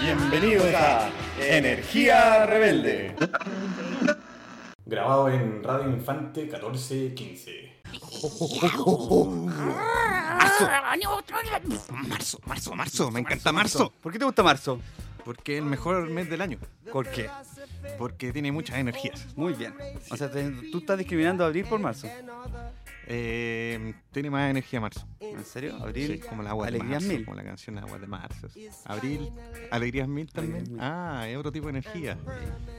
Bienvenidos a Energía Rebelde. Grabado en Radio Infante 1415. Marzo, marzo, marzo, me encanta marzo. ¿Por qué te gusta marzo? Porque es el mejor mes del año. ¿Por qué? Porque tiene muchas energías. Muy bien. O sea, te- tú estás discriminando a abril por marzo. Eh, tiene más energía marzo. ¿En serio? Abril. Sí, como el agua de Alegrías marzo, mil. como la canción Agua de marzo. Abril, alegrías mil también. Alegrías. Ah, es otro tipo de energía.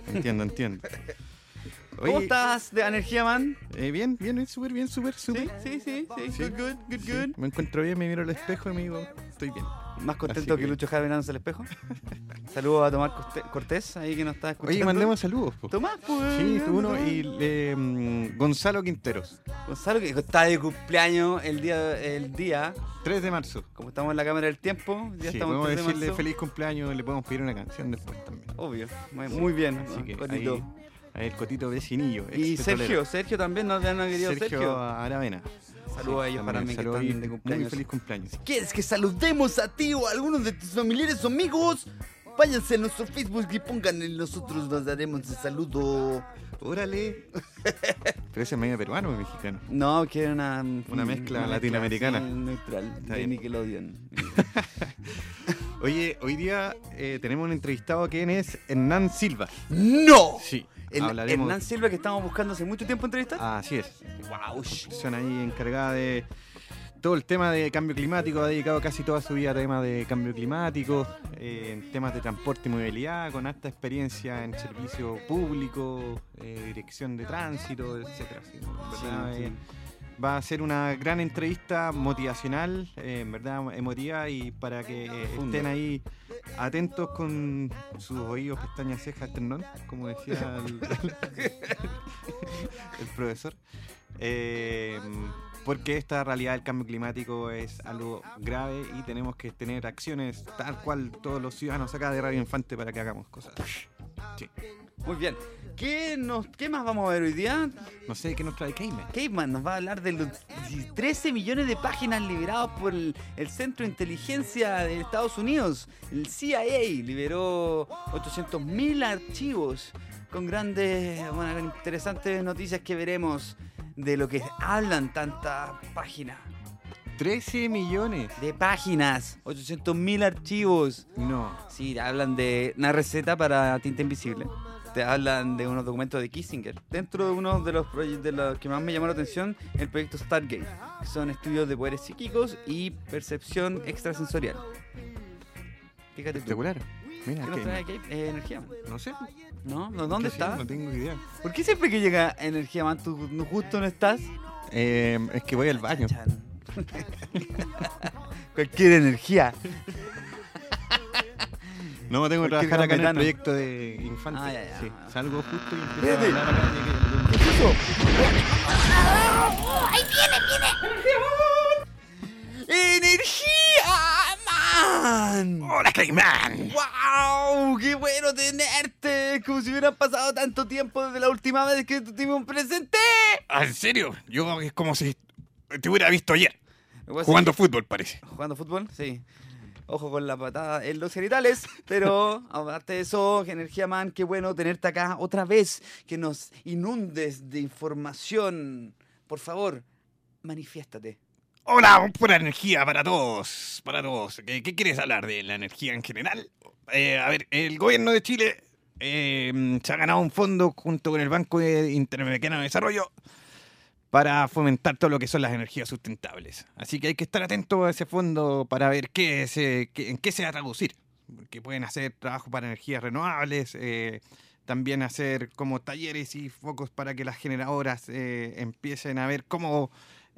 Entiendo, entiendo. ¿Cómo Oye, estás de energía, man? eh, bien, bien, súper bien, súper, súper. Sí, sí, sí, sí. Sí. Good, good, good, Sí, good. Me encuentro bien, me miro al espejo y me digo, estoy bien. Más contento que que- Lucho Jara mirándose al espejo. Saludos a Tomás Cortés, ahí que nos está escuchando. Oye, mandemos saludos. po. Tomás, pues. Sí, tú uno y eh, Gonzalo Quinteros, Gonzalo, que está de cumpleaños el día, el día, 3 de marzo. como estamos en la cámara del tiempo, ya Sí, estamos podemos en 3 de decirle marzo. feliz cumpleaños le podemos pedir una canción después también. Obvio, muy, muy bien. Así que bonito. ahí, ahí el cotito vecinillo. Y Sergio. Sergio también nos han querido Sergio, Sergio. Aravena. Saludos a ellos para mí que están de Muy cumpleaños. feliz cumpleaños. ¿Quieres que saludemos a ti o a algunos de tus familiares o amigos? Váyanse a nuestro Facebook y pongan en nosotros nos daremos el saludo. Órale. Es medio peruano o mexicano. No, que era una, Una mezcla latinoamericana. sí, neutral, Está de bien. Nickelodeon. Oye, hoy día eh, tenemos un entrevistado que es Hernán Silva. ¡No! Sí. El, hablaremos. Hernán Silva que estamos buscando hace mucho tiempo entrevistar. Así es. wow. persona ahí encargada de todo el tema de cambio climático, ha dedicado casi toda su vida a temas de cambio climático, eh, en temas de transporte y movilidad, con alta experiencia en servicio público, eh, dirección de tránsito, etcétera. Sí, eh, va a ser una gran entrevista motivacional, eh, en verdad emotiva y para que estén ahí atentos con sus oídos, pestañas, cejas, ternón, como decía el, el profesor. Eh, porque esta realidad del cambio climático es algo grave y tenemos que tener acciones tal cual todos los ciudadanos acá de Radio Infante para que hagamos cosas. Sí. Muy bien. ¿Qué, nos, ¿Qué más vamos a ver hoy día? No sé qué nos trae Cayman. Caveman nos va a hablar de los 13 millones de páginas liberados por el, el Centro de Inteligencia de Estados Unidos. El CIA liberó 800.000 archivos con grandes, bueno, interesantes noticias que veremos de lo que hablan tantas páginas. 13 millones. De páginas, 800.000 archivos. No. Sí, hablan de una receta para tinta invisible. Te hablan de unos documentos de Kissinger. Dentro de uno de los proyectos de los que más me llamó la atención, el proyecto Stargate, que son estudios de poderes psíquicos y percepción extrasensorial. Fíjate tú. Espectacular. Mira, ¿Qué nos que- trae aquí? Eh, energía. No sé. ¿No? ¿No? ¿Dónde ¿Qué sé? está? No tengo idea. ¿Por qué siempre que llega energía man tú no- justo no estás? Eh, es que voy al baño. Cualquier energía. No, tengo que trabajar acá en el proyecto de Infante. Ah, ya, ya. Sí, salgo justo y empiezo a hablar acá de que- ¿Qué es eso? ¡Oh, ahí viene, viene! ¡Energía man! ¡Hola, Cayman! ¡Wow! ¡Qué bueno tenerte! Como si hubiera pasado tanto tiempo desde la última vez que te me presenté. Ah, ¿En serio? Yo es como si te hubiera visto ayer. Jugando fútbol, parece. ¿Jugando fútbol? Sí. Ojo con la patada en los genitales. Pero aparte de eso, Energía Man, qué bueno tenerte acá otra vez. Que nos inundes de información. Por favor, manifiéstate. Hola, pura energía para todos. Para todos. ¿Qué, qué quieres hablar de la energía en general? Eh, a ver, el gobierno de Chile eh, se ha ganado un fondo junto con el Banco Interamericano de Desarrollo para fomentar todo lo que son las energías sustentables. Así que hay que estar atento a ese fondo para ver qué se, qué- en qué se va a traducir. Porque pueden hacer trabajo para energías renovables, eh, también hacer como talleres y focos para que las generadoras eh, empiecen a ver cómo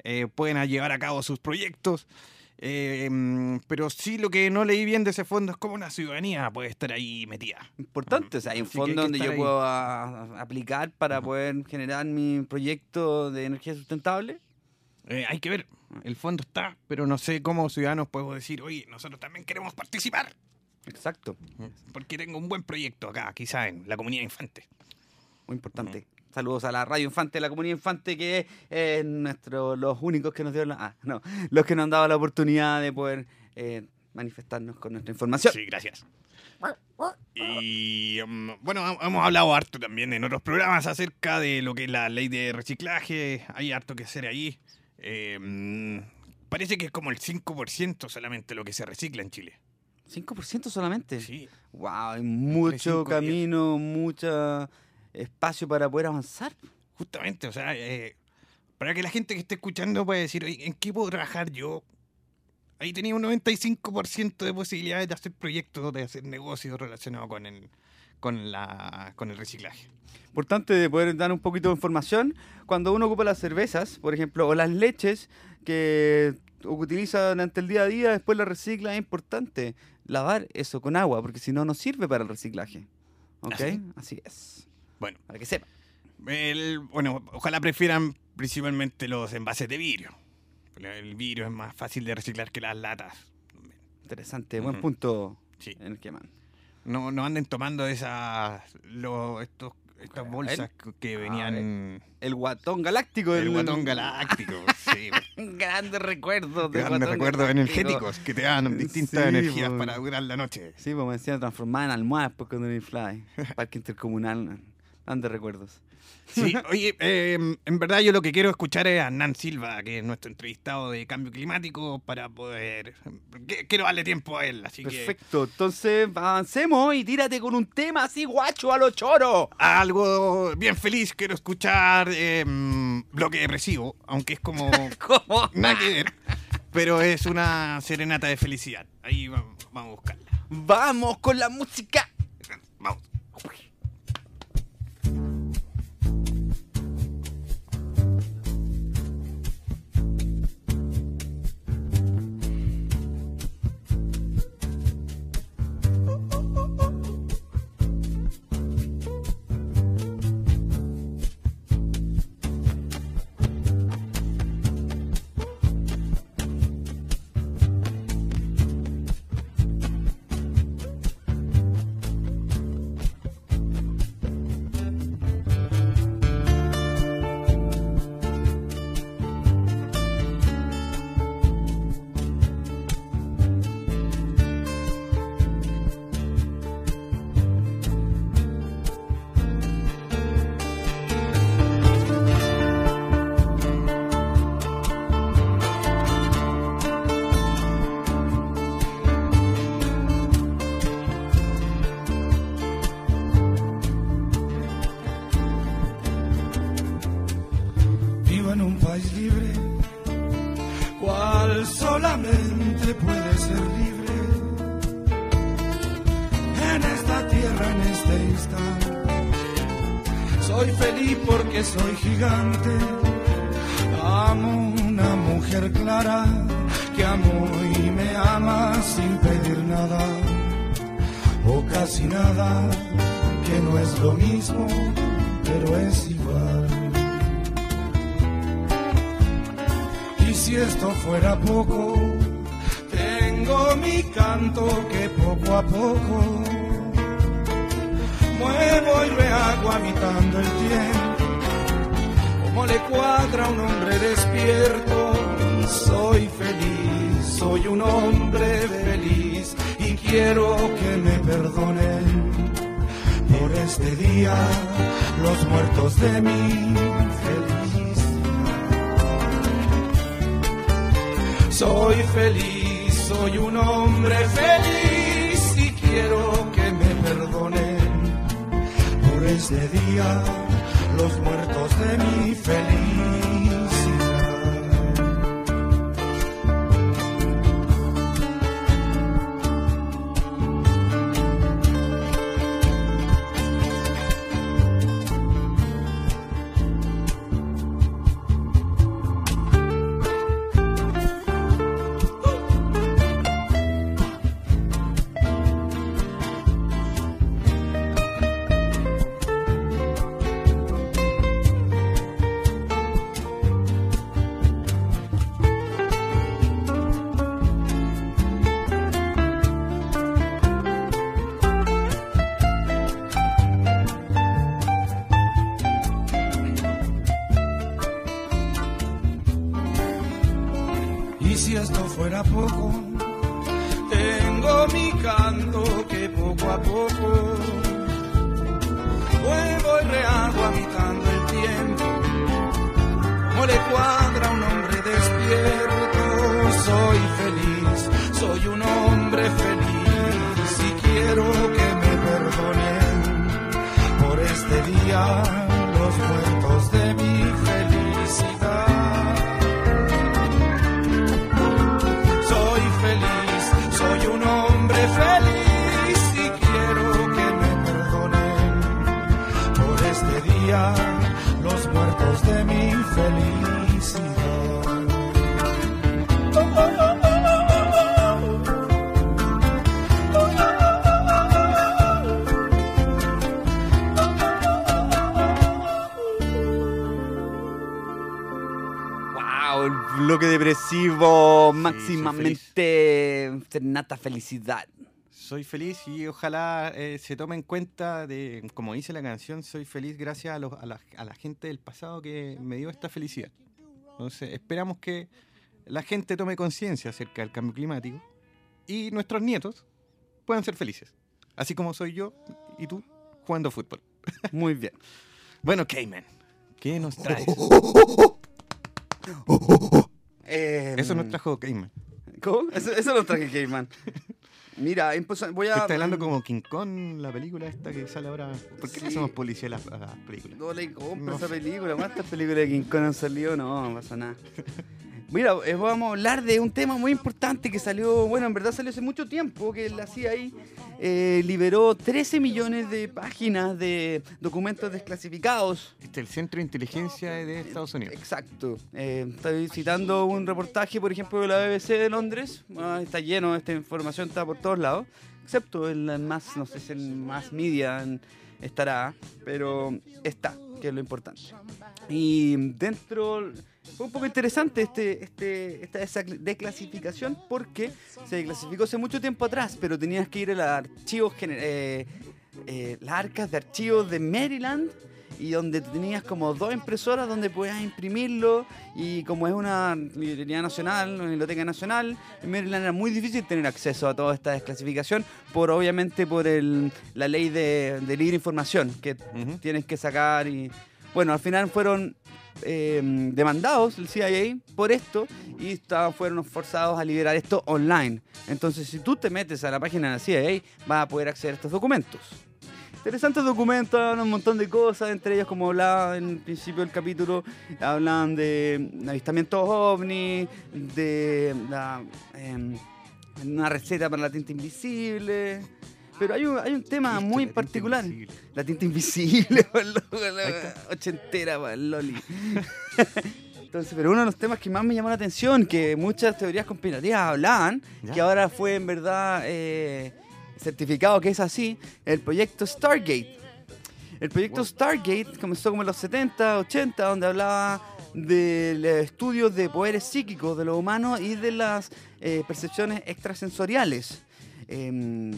eh, pueden llevar a cabo sus proyectos. Eh, mm, pero sí lo que no leí bien de ese fondo es cómo una ciudadanía puede estar ahí metida. Importante, o sea, hay un Así que hay fondo donde yo ahí. puedo a- aplicar para poder generar mi proyecto de energía sustentable. Eh, hay que ver, el fondo está, pero no sé cómo ciudadanos puedo decir, oye, nosotros también queremos participar. Exacto, Porque tengo un buen proyecto acá, quizá en la comunidad infante. muy importante. Saludos a la Radio Infante, la comunidad Infante, que es nuestro, los únicos que nos dieron la, ah, no, los que nos han dado la oportunidad de poder eh, manifestarnos con nuestra información. Sí, gracias. Y mm, bueno, hemos hablado harto también en otros programas acerca de lo que es la ley de reciclaje. Hay harto que hacer ahí. Eh, mm, parece que es como el 5% solamente lo que se recicla en Chile. 5% solamente. Sí. Wow, hay mucho camino, mucho espacio para poder avanzar. Justamente, o sea, eh, para que la gente que esté escuchando pueda decir, "Oye, ¿en qué puedo trabajar yo? Ahí tenía un 95% de posibilidades de hacer proyectos, de hacer negocios relacionados con el, con la, con el reciclaje. Importante de poder dar un poquito de información. Cuando uno ocupa las cervezas, por ejemplo, o las leches que utiliza durante el día a día, después la recicla, es importante lavar eso con agua, porque si no, no sirve para el reciclaje. ¿Ok? ¿Ah, Así es. Bueno, Para que sepa. el- bueno, ojalá prefieran principalmente los envases de vidrio. El vidrio es más fácil de reciclar que las latas. Interesante. Buen punto Sí. en el que man. No, no anden tomando esas, lo- estos, estas bolsas que venían... El guatón galáctico. El guatón galáctico, sí. Grandes recuerdos de Grandes recuerdos galáctico. energéticos que te dan distintas Sí, energías para durar la noche. Sí, pues me decían transformar en almohadas por cuando era fly. Parque intercomunal. Grandes recuerdos. Sí, oye, eh, en verdad yo lo que quiero escuchar es a Hernán Silva, que es nuestro entrevistado de cambio climático, para poder... Quiero darle tiempo a él, así que... Perfecto. Entonces avancemos y tírate con un tema así guacho a los choros. Algo bien feliz, quiero escuchar eh, mm, Bloque Depresivo, aunque es como... ¿Cómo? nada que ver, pero es una serenata de felicidad. Ahí va- vamos a buscarla. Vamos con la música. Soy gigante. Amo una mujer clara que amo y me ama sin pedir nada, o casi nada, que no es lo mismo, pero es igual. Y si esto fuera poco, tengo mi canto que poco a poco muevo y me hago habitando el tiempo. Le cuadra un hombre despierto, soy feliz, soy un hombre feliz y quiero que me perdonen por este día los muertos de mi felicidad. Soy feliz, soy un hombre feliz y quiero que me perdonen por este día los muertos de mi felicidad. Fuera poco, tengo mi canto que poco a poco vuelvo y rehago habitando el tiempo. Como le cuadra a un hombre despierto, soy feliz, soy un hombre feliz y quiero que me perdonen por este día los muertos bloque depresivo, máximamente nata felicidad. Soy feliz y ojalá eh, se tome en cuenta de, como dice la canción, soy feliz gracias a, los- a la, a la gente del pasado que me dio esta felicidad. Entonces, esperamos que la gente tome conciencia acerca del cambio climático y nuestros nietos puedan ser felices. Así como soy yo y tú jugando fútbol. Muy bien. Bueno, Cayman, ¿qué nos traes? Eh, Eso nos trajo Cayman. ¿Cómo? Eso, eso lo traje Cayman. Mira, voy a. Está hablando como King Kong, la película esta que sale ahora. ¿Por qué Sí. le hacemos policía a las, a las películas? No le compro No. esa película. ¿Cuántas películas de King Kong han salido? No, no pasa nada. Mira, eh, vamos a hablar de un tema muy importante que salió, bueno, en verdad salió hace mucho tiempo, que la CIA eh, liberó 13 millones de páginas de documentos desclasificados. Este es el Centro de Inteligencia de Estados Unidos. Exacto. Eh, estoy citando un reportaje, por ejemplo, de la BBC de Londres. Ah, está lleno, esta información está por todos lados. Excepto en el más, no sé si el más media en- estará, pero está, que es lo importante. Y dentro fue un poco interesante este, este, esta desa- declasificación porque se declasificó hace mucho tiempo atrás, pero tenías que ir a los archivos, eh, eh, las arcas de archivos de Maryland y donde tenías como dos impresoras donde podías imprimirlo y como es una librería nacional, una biblioteca nacional, en Maryland era muy difícil tener acceso a toda esta desclasificación por obviamente por el, la ley de, de libre información que Ujú. tienes que sacar y bueno, al final fueron eh, demandados el CIA por esto y estaban, fueron forzados a liberar esto online. Entonces, si tú te metes a la página de la CIA, vas a poder acceder a estos documentos. Interesantes documentos, un montón de cosas, entre ellos, como hablaba en el principio del capítulo, hablan de avistamientos ovni, de em, una receta para la tinta invisible. Pero hay un, hay un tema Listo, muy la particular. La tinta invisible, ochentera, el loli. Entonces, pero uno de los temas que más me llamó la atención, que muchas teorías conspirativas hablaban, Ya. que ahora fue en verdad eh, certificado que es así, el proyecto Stargate. El proyecto Wow. Stargate comenzó como en los 70, 80, donde hablaba del estudio de poderes psíquicos de los humanos y de las eh, percepciones extrasensoriales. Em,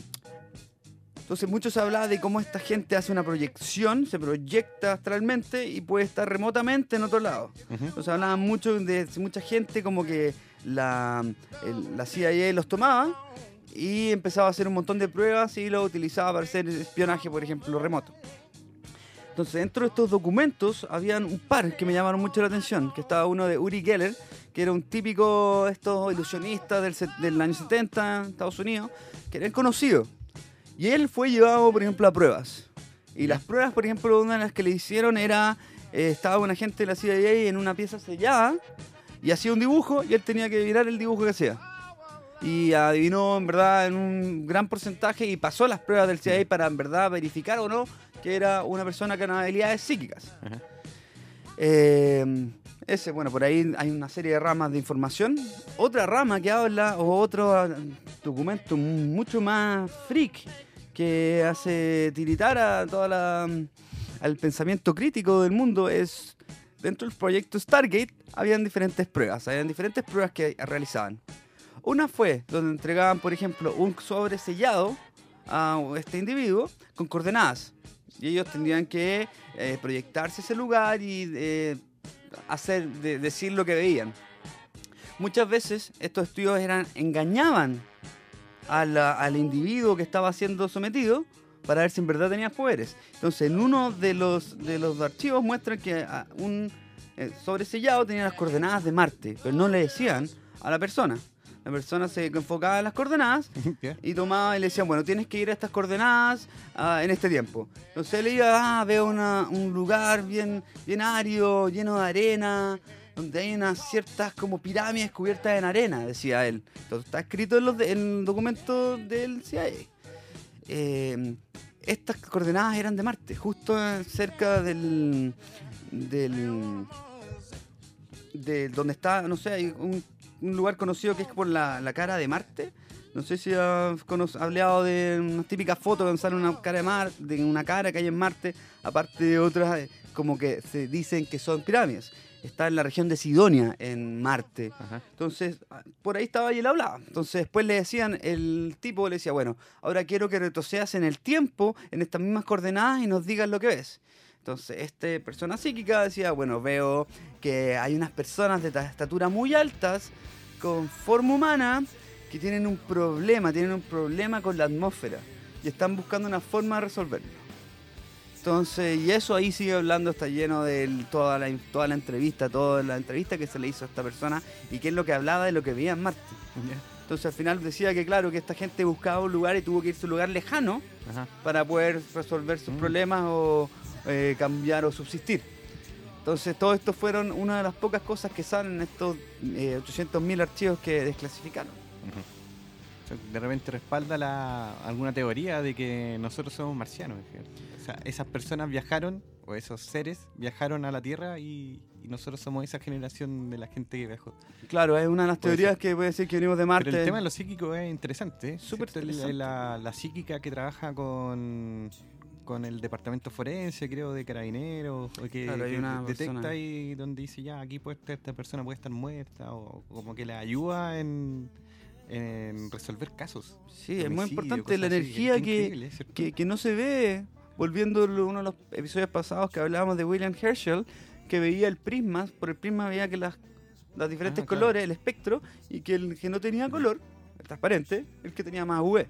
entonces mucho se hablaba de cómo esta gente hace una proyección, se proyecta astralmente y puede estar remotamente en otro lado. Ujú. Entonces hablaban mucho de mucha gente como que la, el- la CIA los tomaba y empezaba a hacer un montón de pruebas y lo utilizaba para hacer espionaje, por ejemplo, remoto. Entonces, dentro de estos documentos habían un par que me llamaron mucho la atención, que estaba uno de Uri Geller, que era un típico estos ilusionistas del, del año 70 en Estados Unidos, que era el conocido. Y él fue llevado, por ejemplo, a pruebas. Y las pruebas, por ejemplo, una de las que le hicieron era, eh, estaba un agente de la CIA en una pieza sellada y hacía un dibujo y él tenía que adivinar el dibujo que hacía. Y adivinó, en verdad, en un gran porcentaje y pasó las pruebas del CIA para, en verdad, verificar o no que era una persona con habilidades psíquicas. Ajá. Eh, ese, bueno, por ahí hay una serie de ramas de información. Otra rama que habla, o otro ah, documento mucho más freak, que hace tiritar a toda la, al pensamiento crítico del mundo, es dentro del proyecto Stargate habían diferentes pruebas, habían diferentes pruebas que realizaban. Una fue donde entregaban, por ejemplo, un sobre sellado a este individuo con coordenadas. Y ellos tendrían que eh, proyectarse ese lugar y eh, hacer, de- decir lo que veían. muchas veces estos estudios eran engañaban al individuo que estaba siendo sometido para ver si en verdad tenía poderes. Entonces, en uno de los, de los archivos muestran que ah, un eh, sobresellado tenía las coordenadas de Marte, pero no le decían a la persona. La persona se enfocaba en las coordenadas y tomaba y le decían, bueno, tienes que ir a estas coordenadas ah, en este tiempo. Entonces él iba, ah, veo una- un lugar bien, bien árido, lleno de arena, donde hay unas ciertas como pirámides cubiertas en arena, decía él. Entonces está escrito en, los de- en el documento del CIA. Eh, estas coordenadas eran de Marte, justo cerca del, del de donde está, no sé, hay un, un lugar conocido que es por la, la cara de Marte. No sé si has hablado de unas típicas fotos donde sale una cara de Mar, de una cara que hay en Marte, aparte de otras eh, como que se dicen que son pirámides. Está en la región de Sidonia, en Marte. Ajá. Entonces, ah, por ahí estaba y él hablaba. Entonces, después le decían, el tipo le decía, bueno, ahora quiero que retrocedas en el tiempo, en estas mismas coordenadas y nos digas lo que ves. Entonces, esta persona psíquica decía, bueno, veo que hay unas personas de ta- estatura muy altas, con forma humana, que tienen un problema, tienen un problema con la atmósfera y están buscando una forma de resolverlo. Entonces, y eso ahí sigue hablando, está lleno de toda la, toda la entrevista, toda la entrevista que se le hizo a esta persona y qué es lo que hablaba de lo que veía en Marte. Entonces al final decía que claro, que esta gente buscaba un lugar y tuvo que irse a un lugar lejano Ajá. para poder resolver sus Mm. problemas o eh, cambiar o subsistir. Entonces todo esto fueron una de las pocas cosas que salen en estos eh, 800.000 archivos que desclasificaron. De repente respalda la, alguna teoría de que nosotros somos marcianos. O sea, esas personas viajaron, o esos seres viajaron a la Tierra y, y nosotros somos esa generación de la gente que viajó. Claro, es una de las Puede teorías ser. que puede decir que venimos de Marte. Pero el tema de lo psíquico es interesante. ¿eh? Súper interesante. La, la psíquica que trabaja con, con el departamento forense, creo, de carabineros, o que, Claro, hay que una detecta y donde dice, ya, aquí puede estar- esta persona puede estar muerta, o como que le ayuda en, en resolver casos. Sí, es muy importante la así. energía que, que, que no se ve. Volviendo a uno de los episodios pasados que hablábamos de William Herschel, que veía el prisma, por el prisma veía que las, los diferentes Ah, claro. colores, el espectro, y que el que no tenía color, el transparente, el que tenía más UV.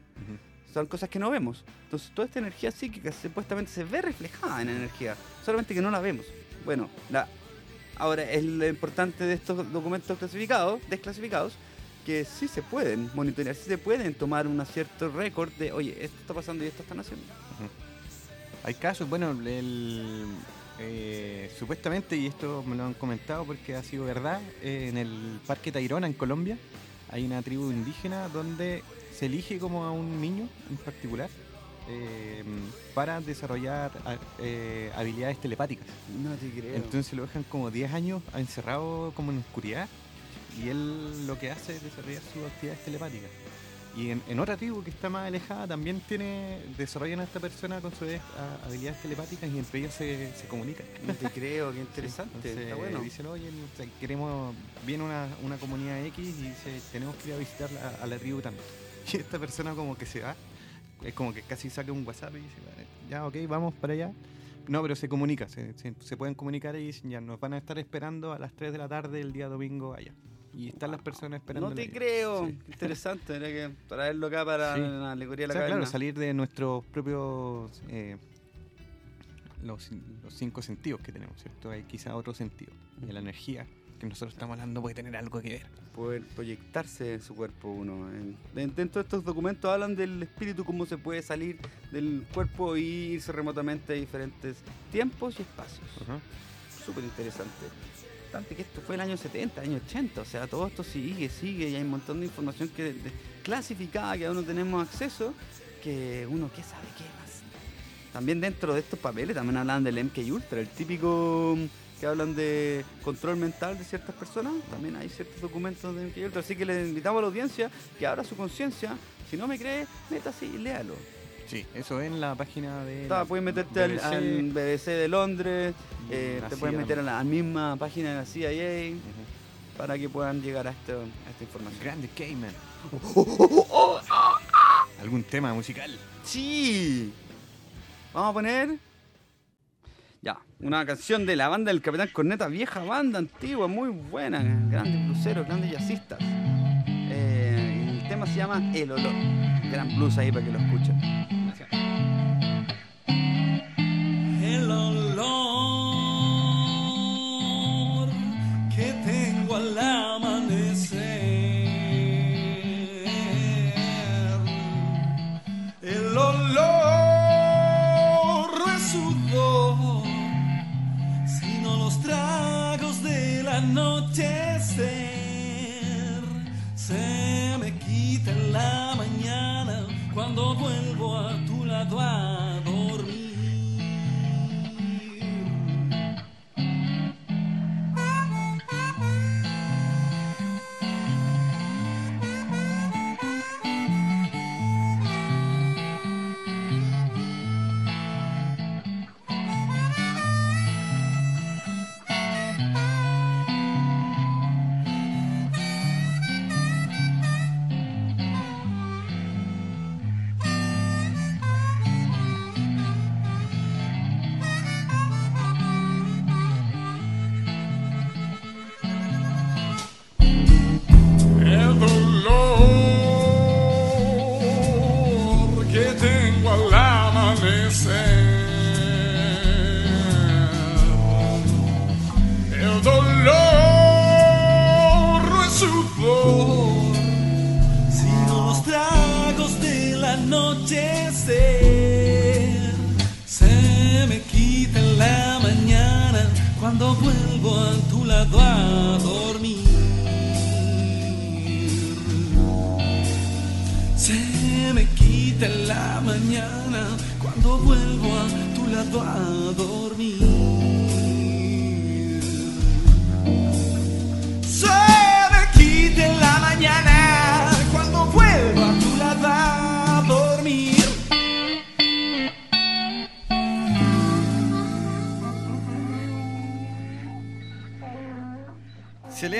Son cosas que no vemos. Entonces toda esta energía psíquica supuestamente se ve reflejada en energía, solamente que no la vemos. Bueno, la, ahora es lo importante de estos documentos clasificados, desclasificados, que sí se pueden monitorear, sí se pueden tomar un cierto récord de, oye, esto está pasando y esto están haciendo. Hay casos, bueno, el, eh, supuestamente, y esto me lo han comentado porque ha sido verdad, eh, en el Parque Tayrona, en Colombia, hay una tribu indígena donde se elige como a un niño en particular eh, para desarrollar a- eh, habilidades telepáticas. No te creo. Entonces lo dejan como 10 años encerrado como en oscuridad y él lo que hace es desarrollar sus actividades telepáticas. Y en, en otra tribu que está más alejada también tiene desarrollan a esta persona con sus a- habilidades telepáticas y entre ellos se, se comunican. no te creo, qué interesante. Entonces, está bueno. Dicen, oye, queremos, viene una, una comunidad X y dice, tenemos que ir a visitar la- a la tribu tanto. Y esta persona como que se va, es como que casi saca un WhatsApp y dice, "Vale, ya, ok, vamos para allá. No, pero se comunica, se, se- se pueden comunicar y ya, nos van a estar esperando a las 3 de la tarde el día domingo allá. Y están las personas esperando. No te creo. Sí. Interesante, era que traerlo acá para Sí. la alegoría de O la sea, claro, salir de nuestros propios eh, los, los cinco sentidos que tenemos, ¿cierto? Hay quizá otro sentido. Y la energía que nosotros estamos hablando puede tener algo que ver. Poder proyectarse en su cuerpo uno. En- en- dentro de estos documentos hablan del espíritu, cómo se puede salir del cuerpo e irse remotamente a diferentes tiempos y espacios. Súper interesante. Tanto que esto fue el año 70, año 80, o sea, todo esto sigue, sigue y hay un montón de información que de- clasificada que aún no tenemos acceso, que uno qué sabe qué más. También dentro de estos papeles también hablan del MK Ultra, el típico que hablan de control mental de ciertas personas, también hay ciertos documentos de Ultra, así que le invitamos a la audiencia que abra su conciencia, si no me cree, métase y léalo. Sí, eso en la página de. Está, la puedes meterte al, BBC. al BBC de Londres, eh, la te CIA puedes meter a la misma página de la CIA para que puedan llegar a, esto, a esta información. Grande Cayman. ¿Algún tema musical? ¡Sí! Vamos a poner una canción de la banda del Capitán Corneta, vieja banda antigua, muy buena, grandes bluseros, grandes jazzistas. Eh, el tema se llama El Olor. Gran blues ahí para que lo escuchen.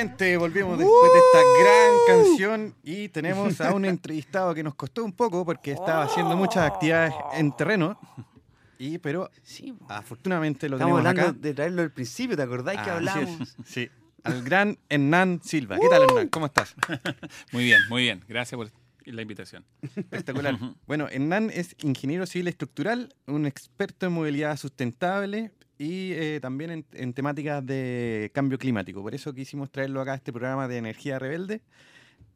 Excelente, volvimos después de esta gran canción y tenemos a un entrevistado que nos costó un poco porque estaba haciendo muchas actividades en terreno. Y, pero Sí, afortunadamente lo estamos tenemos hablando acá. de traerlo al principio, ¿te acordáis que Así es, hablamos? Sí, al gran Hernán Silva. ¿Qué tal, Hernán? ¿Cómo estás? Muy bien, muy bien. Gracias por la invitación. Espectacular. Bueno, Hernán es ingeniero civil estructural, un experto en movilidad sustentable y eh, también en, en temáticas de cambio climático. Por eso quisimos traerlo acá a este programa de Energía Rebelde.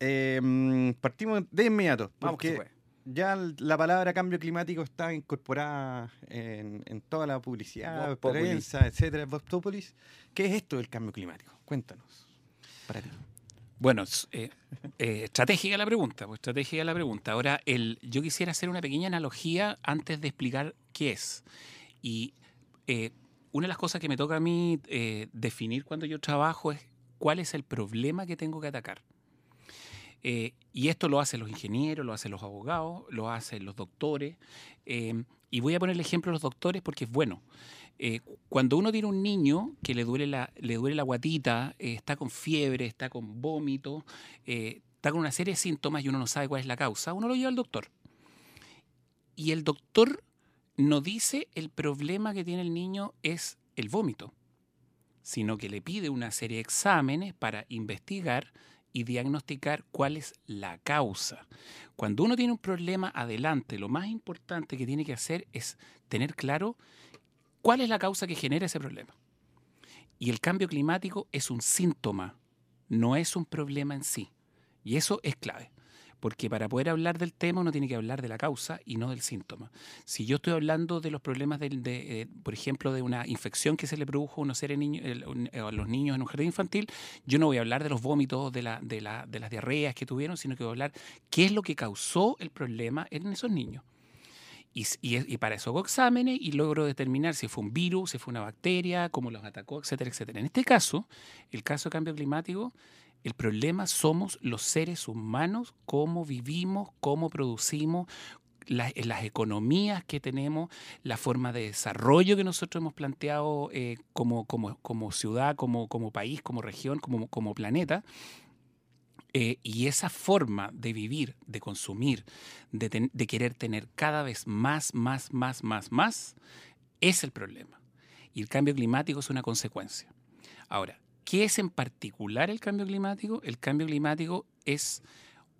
Eh, mm, partimos de inmediato, Vamos porque puede. ya la palabra cambio climático está incorporada en, en toda la publicidad, prensa, etcétera, Vox. ¿Qué es esto del cambio climático? Cuéntanos. Para ti. Bueno, eh, eh, estratégica la pregunta, pues estratégica la pregunta. Ahora, el, yo quisiera hacer una pequeña analogía antes de explicar qué es. Y eh, una de las cosas que me toca a mí eh, definir cuando yo trabajo es cuál es el problema que tengo que atacar. Eh, y esto lo hacen los ingenieros, lo hacen los abogados, lo hacen los doctores. eh, y voy a poner el ejemplo de los doctores porque es bueno. Cuando uno tiene un niño que le duele la, le duele la guatita, está con fiebre, está con vómito, está con una serie de síntomas y uno no sabe cuál es la causa, uno lo lleva al doctor. Y el doctor no dice el problema que tiene el niño es el vómito, sino que le pide una serie de exámenes para investigar y diagnosticar cuál es la causa. Cuando uno tiene un problema adelante, lo más importante que tiene que hacer es tener claro cuál es la causa que genera ese problema. Y el cambio climático es un síntoma, no es un problema en sí. Y eso es clave. Porque para poder hablar del tema uno tiene que hablar de la causa y no del síntoma. Si yo estoy hablando de los problemas, del- de, eh, por ejemplo, de una infección que se le produjo a, unos seres niños- un- a los niños en un jardín infantil, yo no voy a hablar de los vómitos, de, la, de, la- de las diarreas que tuvieron, sino que voy a hablar qué es lo que causó el problema en esos niños. Y para eso hago exámenes y logro determinar si fue un virus, si fue una bacteria, cómo los atacó, etcétera, etcétera. En este caso, el caso de cambio climático, el problema somos los seres humanos, cómo vivimos, cómo producimos, la- las economías que tenemos, la forma de desarrollo que nosotros hemos planteado eh, como, ciudad, como, país, como región, como, planeta. Eh, y esa forma de vivir, de consumir, de, de querer tener cada vez más, más, más, más, más, es el problema. y el cambio climático es una consecuencia. Ahora, ¿qué es en particular el cambio climático? El cambio climático es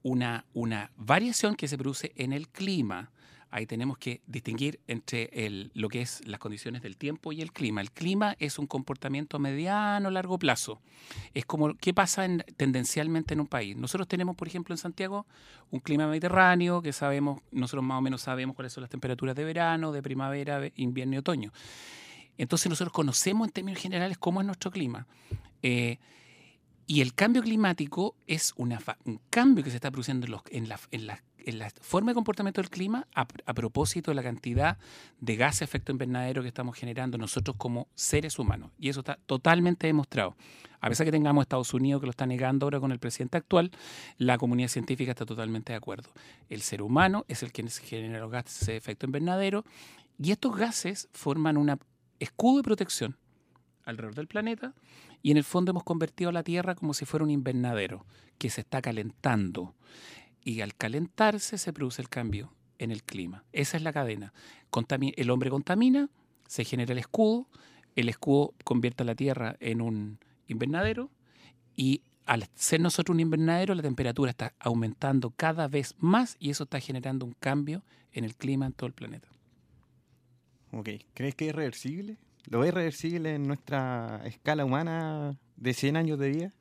una, una variación que se produce en el clima. Ahí tenemos que distinguir entre lo que es las condiciones del tiempo y el clima. El clima es un comportamiento mediano, largo plazo. Es como qué pasa en- tendencialmente en un país. Nosotros tenemos, por ejemplo, en Santiago un clima mediterráneo que sabemos, nosotros más o menos sabemos cuáles son las temperaturas de verano, de primavera, invierno y otoño. Entonces nosotros conocemos en términos generales cómo es nuestro clima. Eh, y el cambio climático es un cambio que se está produciendo en, los- en la, forma de comportamiento del clima a, a propósito de la cantidad de gases de efecto invernadero que estamos generando nosotros como seres humanos. Y eso está totalmente demostrado. A pesar que tengamos Estados Unidos que lo está negando ahora con el presidente actual, la comunidad científica está totalmente de acuerdo. El ser humano es el que genera los gases de efecto invernadero y estos gases forman un escudo de protección alrededor del planeta y en el fondo hemos convertido a la Tierra como si fuera un invernadero que se está calentando. Y al calentarse se produce el cambio en el clima. Esa es la cadena. El hombre contamina, se genera el escudo, el escudo convierte a la Tierra en un invernadero y al ser nosotros un invernadero la temperatura está aumentando cada vez más y eso está generando un cambio en el clima en todo el planeta. Ok, ¿crees que es reversible? ¿Lo ves reversible en nuestra escala humana de 100 años de vida?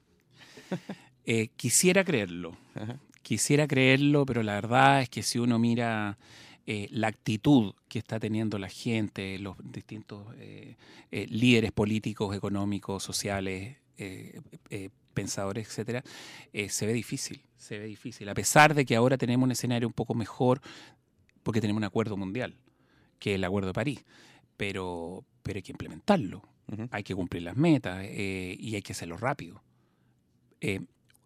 Eh, quisiera creerlo, Ajá. quisiera creerlo, pero la verdad es que si uno mira eh, la actitud que está teniendo la gente, los distintos eh, líderes políticos, económicos, sociales, pensadores, etcétera, se ve difícil, se ve difícil. A pesar de que ahora tenemos un escenario un poco mejor, porque tenemos un acuerdo mundial, que es el Acuerdo de París, pero, pero hay que implementarlo, hay que cumplir las metas eh, y hay que hacerlo rápido. Eh,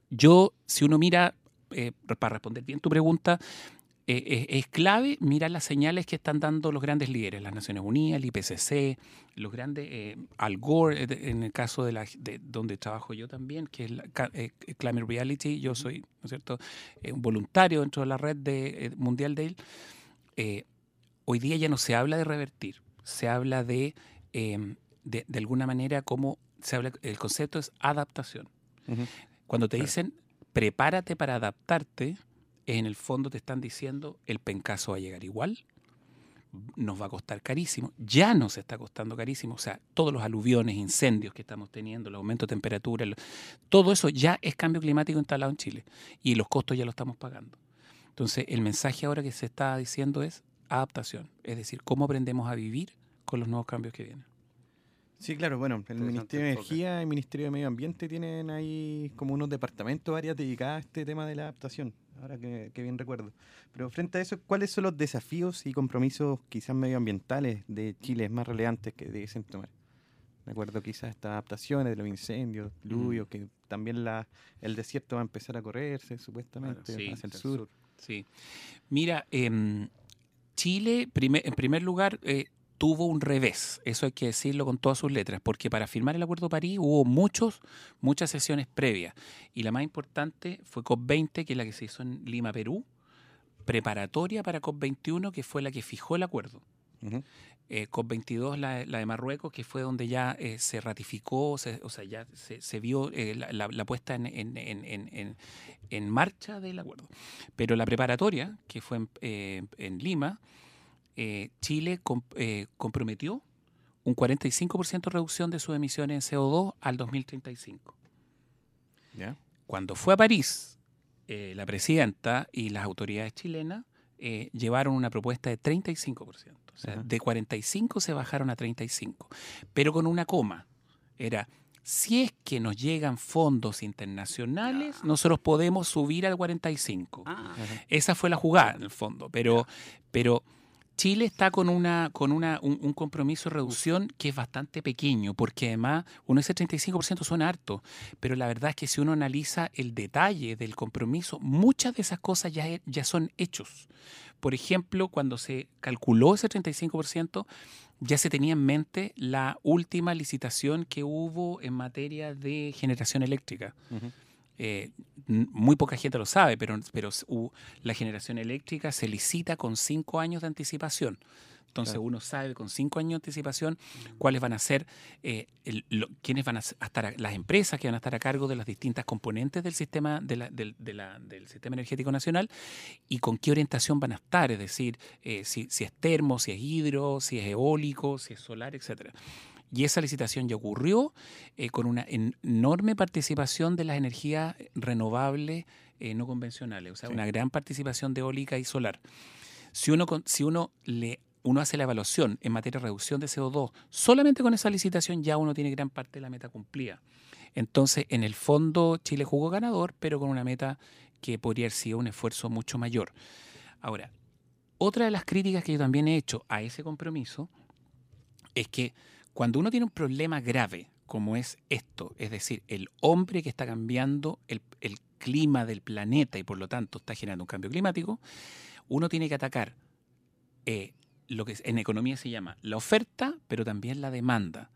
yo, si uno mira, eh, para responder bien tu pregunta, es clave mirar las señales que están dando los grandes líderes, las Naciones Unidas, el IPCC, los grandes, Al Gore, en el caso de, la, de donde trabajo yo también, que es la, Climate Reality, yo soy, ¿no es cierto?, un voluntario dentro de la red de, mundial de él. Hoy día ya no se habla de revertir, se habla de, eh, de, de alguna manera, como se habla, el concepto es adaptación. Cuando te dicen prepárate para adaptarte, en el fondo te están diciendo el pencazo va a llegar igual, nos va a costar carísimo, ya nos está costando carísimo, o sea, todos los aluviones, incendios que estamos teniendo, el aumento de temperatura, el- todo eso ya es cambio climático instalado en Chile y los costos ya lo estamos pagando. Entonces, el mensaje ahora que se está diciendo es adaptación, es decir, cómo aprendemos a vivir con los nuevos cambios que vienen. Sí, claro, bueno, el Ministerio de. Energía y el Ministerio de Medio Ambiente tienen ahí como unos departamentos, áreas dedicadas a este tema de la adaptación, ahora que, que bien recuerdo. Pero frente a eso, ¿cuáles son los desafíos y compromisos quizás medioambientales de Chile más relevantes que deben tomar? De acuerdo quizás a estas adaptaciones de los incendios, diluvios, que también la, el desierto va a empezar a correrse supuestamente sí, hacia el hacia el sur. sur. Sí. Mira, em, Chile, primer- en primer lugar, eh, tuvo un revés, eso hay que decirlo con todas sus letras, porque para firmar el Acuerdo de París hubo muchos, muchas sesiones previas, y la más importante fue COP20, que es la que se hizo en Lima, Perú, preparatoria para COP21, que fue la que fijó el acuerdo. Eh, COP22, la, la de Marruecos, que fue donde ya eh, se ratificó, se- o sea, ya se, se vio eh, la, la- la puesta en, en- en- en- en- en marcha del acuerdo. Pero la preparatoria, que fue en Lima, eh, Chile eh, comprometió un 45% de reducción de sus emisiones en CO2 al 2035. ¿Ya? Cuando fue a París, eh, la presidenta y las autoridades chilenas eh, llevaron una propuesta de 35%. O sea, de 45 se bajaron a 35, pero con una coma. Era, si es que nos llegan fondos internacionales, nosotros podemos subir al 45. Ah, Ajá. Esa fue la jugada, en el fondo. Pero, pero Chile está con, una, con una, un, compromiso de reducción que es bastante pequeño, porque además uno dice 35% suena harto, pero la verdad es que si uno analiza el detalle del compromiso, muchas de esas cosas ya, ya son hechos. Por ejemplo, cuando se calculó ese 35%, ya se tenía en mente la última licitación que hubo en materia de generación eléctrica. Eh, muy poca gente lo sabe, pero, pero la generación eléctrica se licita con cinco años de anticipación. Entonces Claro. uno sabe con cinco años de anticipación cuáles van a ser, eh, el- lo- quiénes van a estar, a- las empresas que van a estar a cargo de las distintas componentes del sistema, de la- del, de la- del sistema energético nacional y con qué orientación van a estar, es decir, eh, si, si es termo, si es hidro, si es eólico, si es solar, etcétera. Y esa licitación ya ocurrió eh, con una en- enorme participación de las energías renovables eh, no convencionales, o sea, Sí. una gran participación de eólica y solar. Si uno, si uno le uno hace la evaluación en materia de reducción de CO2, solamente con esa licitación ya uno tiene gran parte de la meta cumplida. Entonces, en el fondo, Chile jugó ganador, pero con una meta que podría haber sido un esfuerzo mucho mayor. Ahora, otra de las críticas que yo también he hecho a ese compromiso es que cuando uno tiene un problema grave, como es esto, es decir, el hombre que está cambiando el, clima del planeta y por lo tanto está generando un cambio climático, uno tiene que atacar eh, lo que en economía se llama la oferta, pero también la demanda.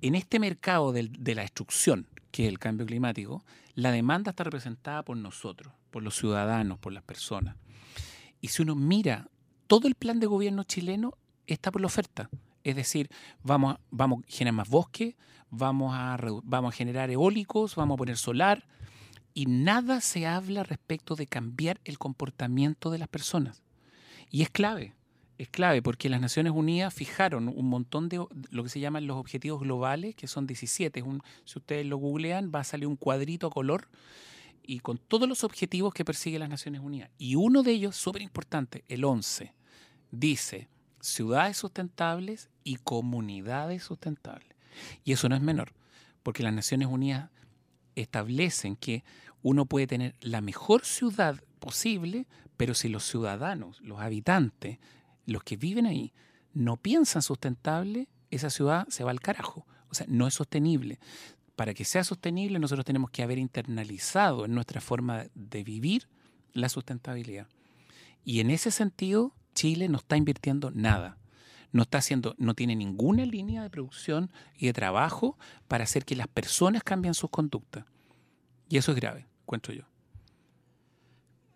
En este mercado de la destrucción, que es el cambio climático, la demanda está representada por nosotros, por los ciudadanos, por las personas. Y si uno mira todo el plan de gobierno chileno, está por la oferta. Es decir, vamos vamos a generar más bosque, vamos a, vamos a generar eólicos, vamos a poner solar, y nada se habla respecto de cambiar el comportamiento de las personas. Y es clave, es clave porque las Naciones Unidas fijaron un montón de lo que se llaman los objetivos globales, que son 17. Es un- si ustedes lo googlean, va a salir un cuadrito a color y con todos los objetivos que persigue las Naciones Unidas. Y uno de ellos, súper importante, el 11, dice ciudades sustentables y comunidades sustentables. Y eso no es menor, porque las Naciones Unidas establecen que uno puede tener la mejor ciudad posible, pero si los ciudadanos, los habitantes, los que viven ahí, no piensan sustentable, esa ciudad se va al carajo. O sea, no es sostenible. Para que sea sostenible, nosotros tenemos que haber internalizado en nuestra forma de vivir la sustentabilidad. Y en ese sentido, Chile no está invirtiendo nada. No está haciendo, no tiene ninguna línea de producción y de trabajo para hacer que las personas cambien sus conductas. Y eso es grave, encuentro yo.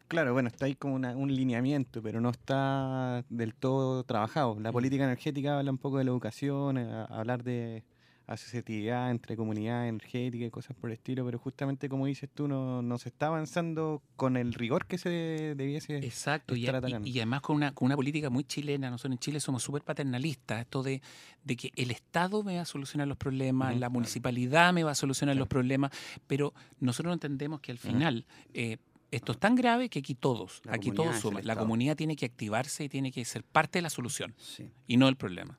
Claro, bueno, está ahí como una- un lineamiento, pero no está del todo trabajado. La política energética habla un poco de la educación, a- hablar de asociatividad entre comunidades energéticas y cosas por el estilo, pero justamente como dices tú, no, no se está avanzando con el rigor que se debiese. Exacto, y, estar y- atacando. y además con una, con una política muy chilena. Nosotros en Chile somos súper paternalistas. Esto de, de que el Estado me va a solucionar los problemas, la claro. municipalidad me va a solucionar los problemas, pero nosotros no entendemos que al final eh, esto es tan grave que aquí todos, La aquí comunidad todos suman. La comunidad tiene que activarse y tiene que ser parte de la solución Sí. y no el problema.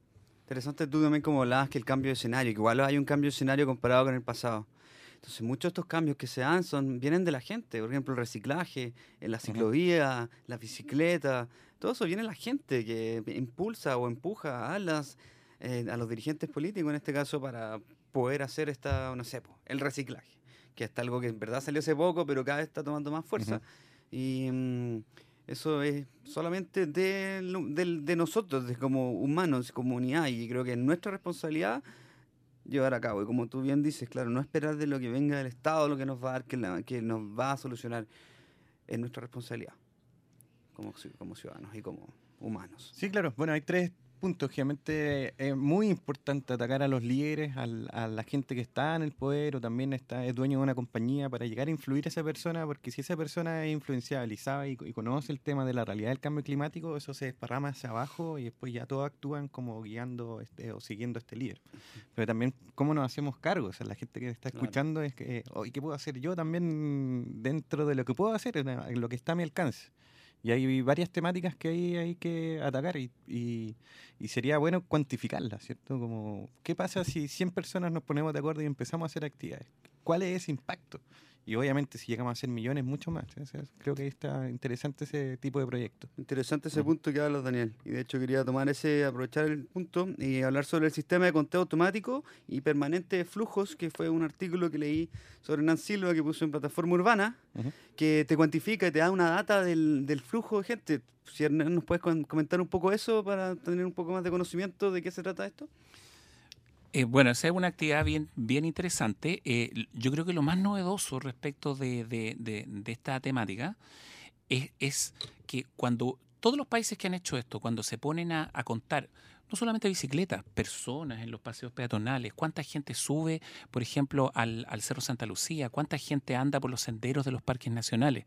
Interesante tú también como hablabas que el cambio de escenario, que igual hay un cambio de escenario comparado con el pasado. Entonces muchos de estos cambios que se dan son, vienen de la gente, por ejemplo el reciclaje, en la ciclovía, la bicicleta, todo eso viene de la gente que impulsa o empuja a, las, eh, a los dirigentes políticos en este caso para poder hacer esta, no sé, el reciclaje, que es algo que en verdad salió hace poco pero cada vez está tomando más fuerza. Ujú. Y mm, eso es solamente de, de nosotros, de como humanos, comunidad, y creo que es nuestra responsabilidad llevar a cabo. Y como tú bien dices, claro, no esperar de lo que venga del Estado, lo que nos va a dar, que, la- que nos va a solucionar, es nuestra responsabilidad como, como ciudadanos y como humanos. Sí, claro. Bueno, hay tres puntos. Obviamente es muy importante atacar a los líderes, al- a la gente que está en el poder o también está, es dueño de una compañía para llegar a influir a esa persona, porque si esa persona es influenciable y sabe y, y conoce el tema de la realidad del cambio climático, eso se desparrama hacia abajo y después ya todos actúan como guiando este, o siguiendo a este líder. Pero también, ¿cómo nos hacemos cargo? O sea, la gente que está Claro. escuchando es que, oh, ¿y qué puedo hacer yo también dentro de lo que puedo hacer, en lo que está a mi alcance? Y hay varias temáticas que hay, hay que atacar y, y- y sería bueno cuantificarlas, ¿cierto? Como, ¿qué pasa si 100 personas nos ponemos de acuerdo y empezamos a hacer actividades? ¿Cuál es ese impacto? Y obviamente si llegamos a ser millones, mucho más. Creo que ahí está interesante ese tipo de proyectos. Interesante ese punto que hablas, Daniel. Y de hecho quería tomar ese, aprovechar el punto y hablar sobre el sistema de conteo automático y permanente de flujos, que fue un artículo que leí sobre Hernán Silva que puso en plataforma urbana, que te cuantifica y te da una data del, del flujo de gente. Si Hernán nos puedes comentar un poco eso para tener un poco más de conocimiento de qué se trata esto. Eh, bueno, esa es una actividad bien, bien interesante. Eh, yo creo que lo más novedoso respecto de, de- de- de esta temática es, es que cuando todos los países que han hecho esto, cuando se ponen a, a contar, no solamente bicicletas, personas en los paseos peatonales, cuánta gente sube, por ejemplo, al, al Cerro Santa Lucía, cuánta gente anda por los senderos de los parques nacionales.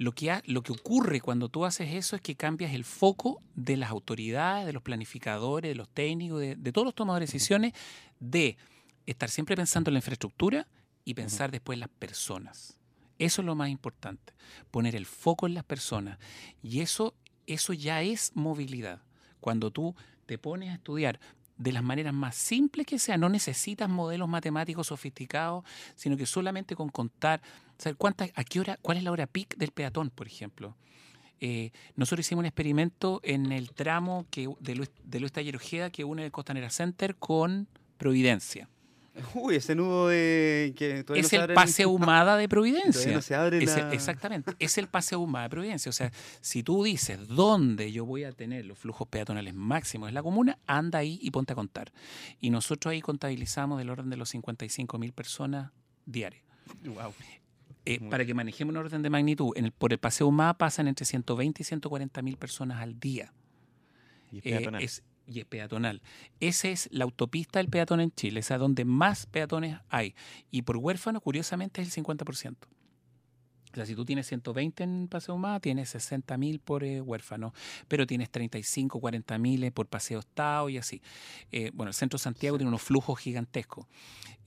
Lo que, ha- lo que ocurre cuando tú haces eso es que cambias el foco de las autoridades, de los planificadores, de los técnicos, de, de todos los tomadores de decisiones, de estar siempre pensando en la infraestructura y pensar después en las personas. Eso es lo más importante, poner el foco en las personas. Y eso, eso ya es movilidad. Cuando tú te pones a estudiar de las maneras más simples que sea, no necesitas modelos matemáticos sofisticados, sino que solamente con contar, saber cuánta, a qué hora, cuál es la hora peak del peatón, por ejemplo. Eh, nosotros hicimos un experimento en el tramo que, de Luis, de Luis Taller Ojeda que une el Costanera Center con Providencia. Uy, ese nudo de que todavía no Es se el abre paseo Humada de Providencia. No se abre Es el- exactamente, es el paseo Humada de Providencia. O sea, si tú dices dónde yo voy a tener los flujos peatonales máximos en la comuna, anda ahí y ponte a contar. Y nosotros ahí contabilizamos del orden de los 55 mil personas diarias. Wow. Eh, para que manejemos un orden de magnitud, en el- por el paseo Humada pasan entre 120 y 140 mil personas al día. Y es Eh, peatonal. es- y es peatonal. Esa es la autopista del peatón en Chile, esa donde más peatones hay. Y por huérfano, curiosamente, es el 50%. O sea, si tú tienes 120 en Paseo Humada, tienes 60 mil por eh, huérfano, pero tienes 35, 40 mil por Paseo Estado y así. Eh, bueno, el centro de Santiago tiene unos flujos gigantescos.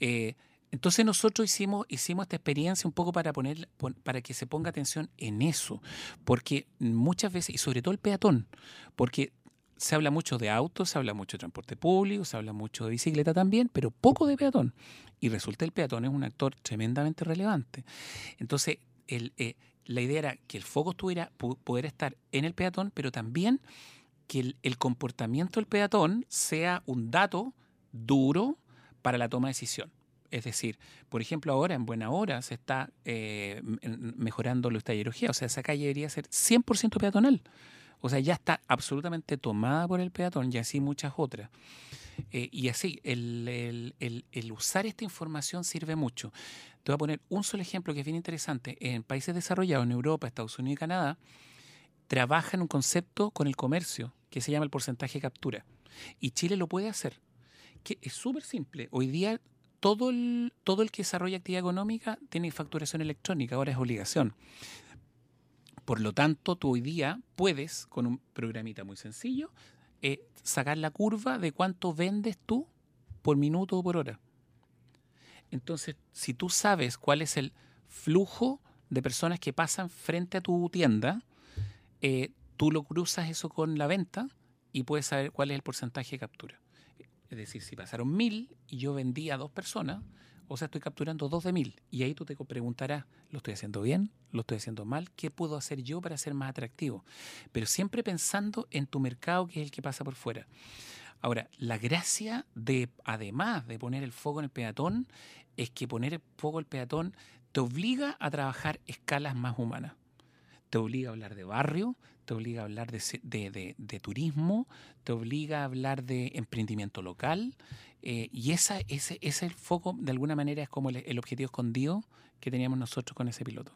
Eh, entonces nosotros hicimos, hicimos esta experiencia un poco para, poner, pon- para que se ponga atención en eso, porque muchas veces, y sobre todo el peatón, porque se habla mucho de autos, se habla mucho de transporte público, se habla mucho de bicicleta también, pero poco de peatón. Y resulta el peatón es un actor tremendamente relevante. Entonces, el, eh, la idea era que el foco estuviera, poder estar en el peatón, pero también que el, el comportamiento del peatón sea un dato duro para la toma de decisión. Es decir, por ejemplo, ahora en buena hora se está eh, mejorando los tallerología, o sea, esa calle debería ser 100% peatonal. O sea, ya está absolutamente tomada por el peatón y así muchas otras. Eh, y así, el, el- el- el usar esta información sirve mucho. Te voy a poner un solo ejemplo que es bien interesante. En países desarrollados, en Europa, Estados Unidos y Canadá, trabajan un concepto con el comercio que se llama el porcentaje de captura. Y Chile lo puede hacer. Que es súper simple. Hoy día todo el, todo el que desarrolla actividad económica tiene facturación electrónica, ahora es obligación. Por lo tanto, tú hoy día puedes, con un programita muy sencillo, eh, sacar la curva de cuánto vendes tú por minuto o por hora. Entonces, si tú sabes cuál es el flujo de personas que pasan frente a tu tienda, eh, tú lo cruzas eso con la venta y puedes saber cuál es el porcentaje de captura. Es decir, si pasaron mil y yo vendí a dos personas, o sea, estoy capturando dos de mil. Y ahí tú te preguntarás, ¿lo estoy haciendo bien? ¿Lo estoy haciendo mal? ¿Qué puedo hacer yo para ser más atractivo? Pero siempre pensando en tu mercado, que es el que pasa por fuera. Ahora, la gracia de, además de poner el foco en el peatón, es que poner el foco en el peatón te obliga a trabajar escalas más humanas. Te obliga a hablar de barrio, te obliga a hablar de, de- de- de turismo, te obliga a hablar de emprendimiento local. eh, y esa, ese, ese es el foco, de alguna manera, es como el, el objetivo escondido que teníamos nosotros con ese piloto.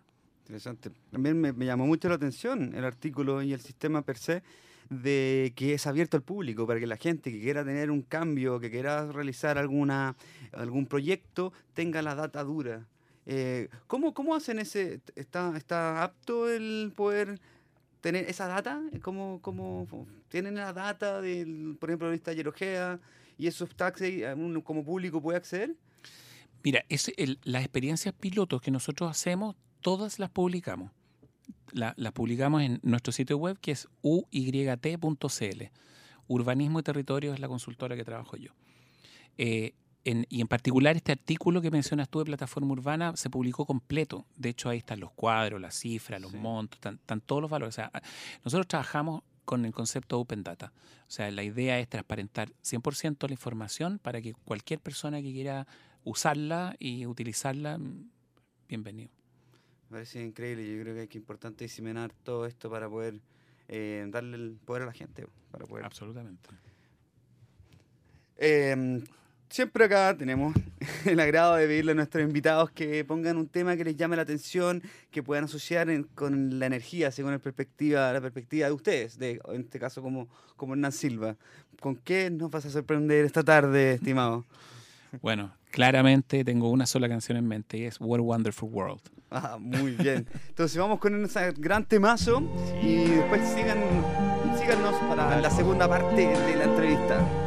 Interesante. También me, me llamó mucho la atención el artículo y el sistema per se de que es abierto al público para que la gente que quiera tener un cambio, que quiera realizar alguna algún proyecto, tenga la data dura. Eh, ¿cómo, ¿Cómo hacen ese? ¿Está, ¿Está apto el poder tener esa data? ¿Cómo, cómo tienen la data del, por ejemplo, de taller Ojea y esos taxis eh, como público puede acceder? Mira, las experiencias pilotos que nosotros hacemos, todas las publicamos. La- las publicamos en nuestro sitio web que es uyt.cl. Urbanismo y Territorio es la consultora que trabajo yo. Eh, en- y en particular este artículo que mencionas tú de plataforma urbana se publicó completo. De hecho, ahí están los cuadros, las cifras, los Sí. montos, están, están todos los valores. O sea, nosotros trabajamos con el concepto Open Data. O sea, la idea es transparentar 100% la información para que cualquier persona que quiera usarla y utilizarla, mm, bienvenido. Me parece increíble. Yo creo que que importante diseminar todo esto para poder eh, darle el poder a la gente. Para poder. Absolutamente. Eh, siempre acá tenemos el agrado de pedirle a nuestros invitados que pongan un tema que les llame la atención, que puedan asociar en- con la energía, según la perspectiva, la perspectiva de ustedes, de, en este caso como, como Hernán Silva. ¿Con qué nos vas a sorprender esta tarde, estimado? Bueno, claramente tengo una sola canción en mente y es What a Wonderful World. Ah, muy bien. Entonces vamos con ese gran temazo y después sigan, síganos para la segunda parte de la entrevista.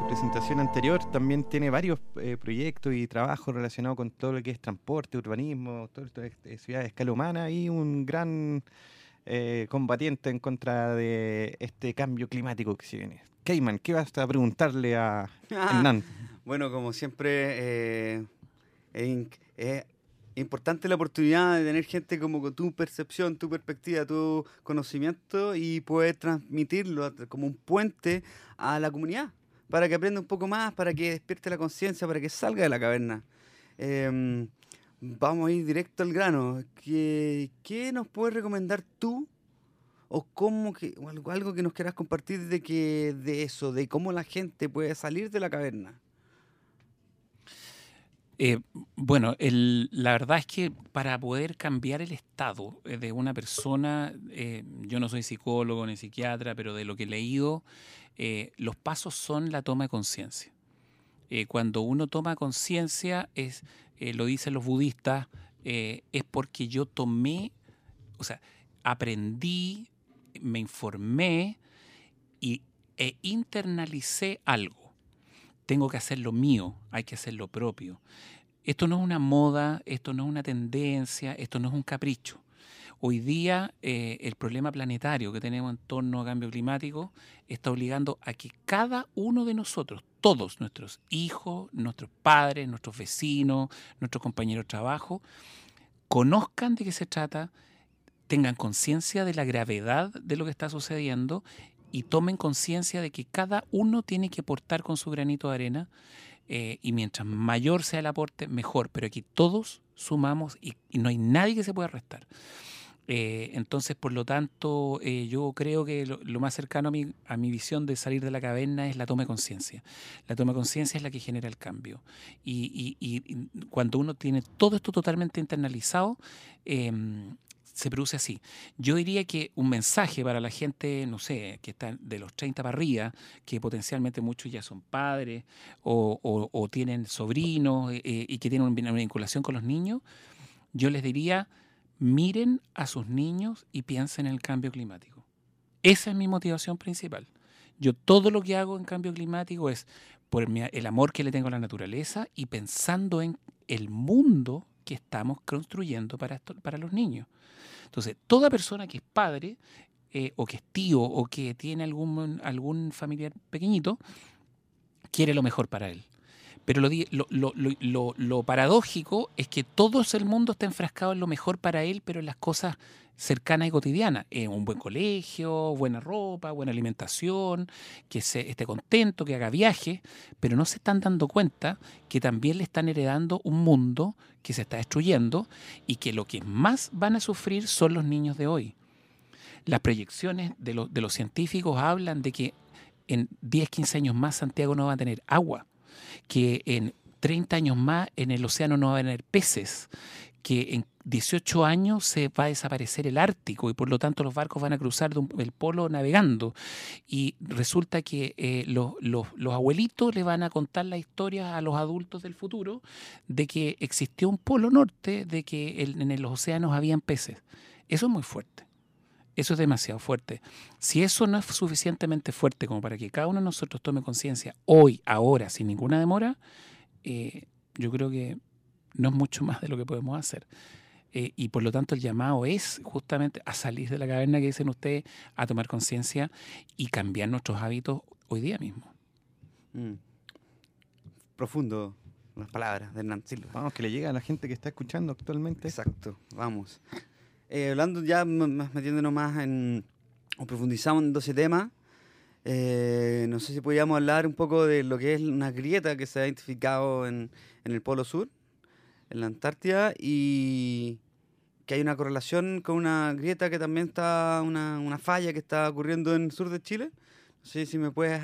su presentación anterior también tiene varios eh, proyectos y trabajos relacionados con todo lo que es transporte, urbanismo, todo esto de de ciudad a escala humana y un gran eh, combatiente en contra de este cambio climático que se viene. Cayman, ¿qué vas a preguntarle a Hernán? Bueno, como siempre, eh, es es importante la oportunidad de tener gente como con tu percepción, tu perspectiva, tu conocimiento y poder transmitirlo como un puente a la comunidad, para que aprenda un poco más, para que despierte la conciencia, para que salga de la caverna. Em, vamos a ir directo al grano. ¿Qué, qué nos puedes recomendar tú? ¿O cómo que, o algo, algo que nos quieras compartir de, que, de eso, de cómo la gente puede salir de la caverna? Eh, bueno, la verdad es que para poder cambiar el estado eh, de una persona, eh, yo no soy psicólogo ni psiquiatra, pero de lo que he leído, los pasos son la toma de conciencia. Cuando uno toma conciencia, es, lo dicen los budistas, es porque yo tomé, o sea, aprendí, me informé y, e internalicé algo tengo que hacer lo mío, hay que hacer lo propio. Esto no es una moda, esto no es una tendencia, esto no es un capricho. Hoy día eh, el problema planetario que tenemos en torno a cambio climático está obligando a que cada uno de nosotros, todos nuestros hijos, nuestros padres, nuestros vecinos, nuestros compañeros de trabajo, conozcan de qué se trata, tengan conciencia de la gravedad de lo que está sucediendo y tomen conciencia de que cada uno tiene que aportar con su granito de arena eh, y mientras mayor sea el aporte, mejor, pero aquí todos sumamos y, no hay nadie que se pueda restar. Eh, entonces, por lo tanto, eh, yo creo que lo, más cercano a mi, a mi visión de salir de la caverna es la toma de conciencia. La toma de conciencia es la que genera el cambio. Y cuando uno tiene todo esto totalmente internalizado, em, se produce así. Yo diría que un mensaje para la gente, no sé, que está de los 30 para arriba, que potencialmente muchos ya son padres o, o- o tienen sobrinos eh, y que tienen una vinculación con los niños, yo les diría, miren a sus niños y piensen en el cambio climático. Esa es mi motivación principal. Yo todo lo que hago en cambio climático es por el amor que le tengo a la naturaleza y pensando en el mundo que estamos construyendo para, para los niños. Entonces, toda persona que es padre eh, o que es tío o que tiene algún, algún familiar pequeñito, quiere lo mejor para él. Pero lo, lo- lo- lo paradójico es que todo el mundo está enfrascado en lo mejor para él, pero en las cosas cercanas y cotidianas. Eh, un buen colegio, buena ropa, buena alimentación, que se, esté contento, que haga viajes, pero no se están dando cuenta que también le están heredando un mundo que se está destruyendo y que lo que más van a sufrir son los niños de hoy. Las proyecciones de, los- de los científicos hablan de que en 10, 15 años más Santiago no va a tener agua, que en 30 años más en el océano no va a haber peces, que en 18 años se va a desaparecer el Ártico y por lo tanto los barcos van a cruzar el polo navegando. Y resulta que eh, los, los- los abuelitos le van a contar la historia a los adultos del futuro de que existió un polo norte, de que en los océanos habían peces. Eso es muy fuerte. Eso es demasiado fuerte. Si eso no es suficientemente fuerte como para que cada uno de nosotros tome conciencia hoy, ahora, sin ninguna demora, eh, yo creo que no es mucho más de lo que podemos hacer. Eh, y por lo tanto el llamado es justamente a salir de la caverna que dicen ustedes, a tomar conciencia y cambiar nuestros hábitos hoy día mismo. Mm. Profundo las palabras de Hernán Silva. Vamos, que le llega a la gente que está escuchando actualmente. Exacto, vamos. Eh, hablando ya metiéndonos más en, o profundizando ese tema, eh, no sé si podríamos hablar un poco de lo que es una grieta que se ha identificado en, en el Polo Sur, en la Antártida, y que hay una correlación con una grieta que también está, una, una falla que está ocurriendo en el sur de Chile. No sé si me puedes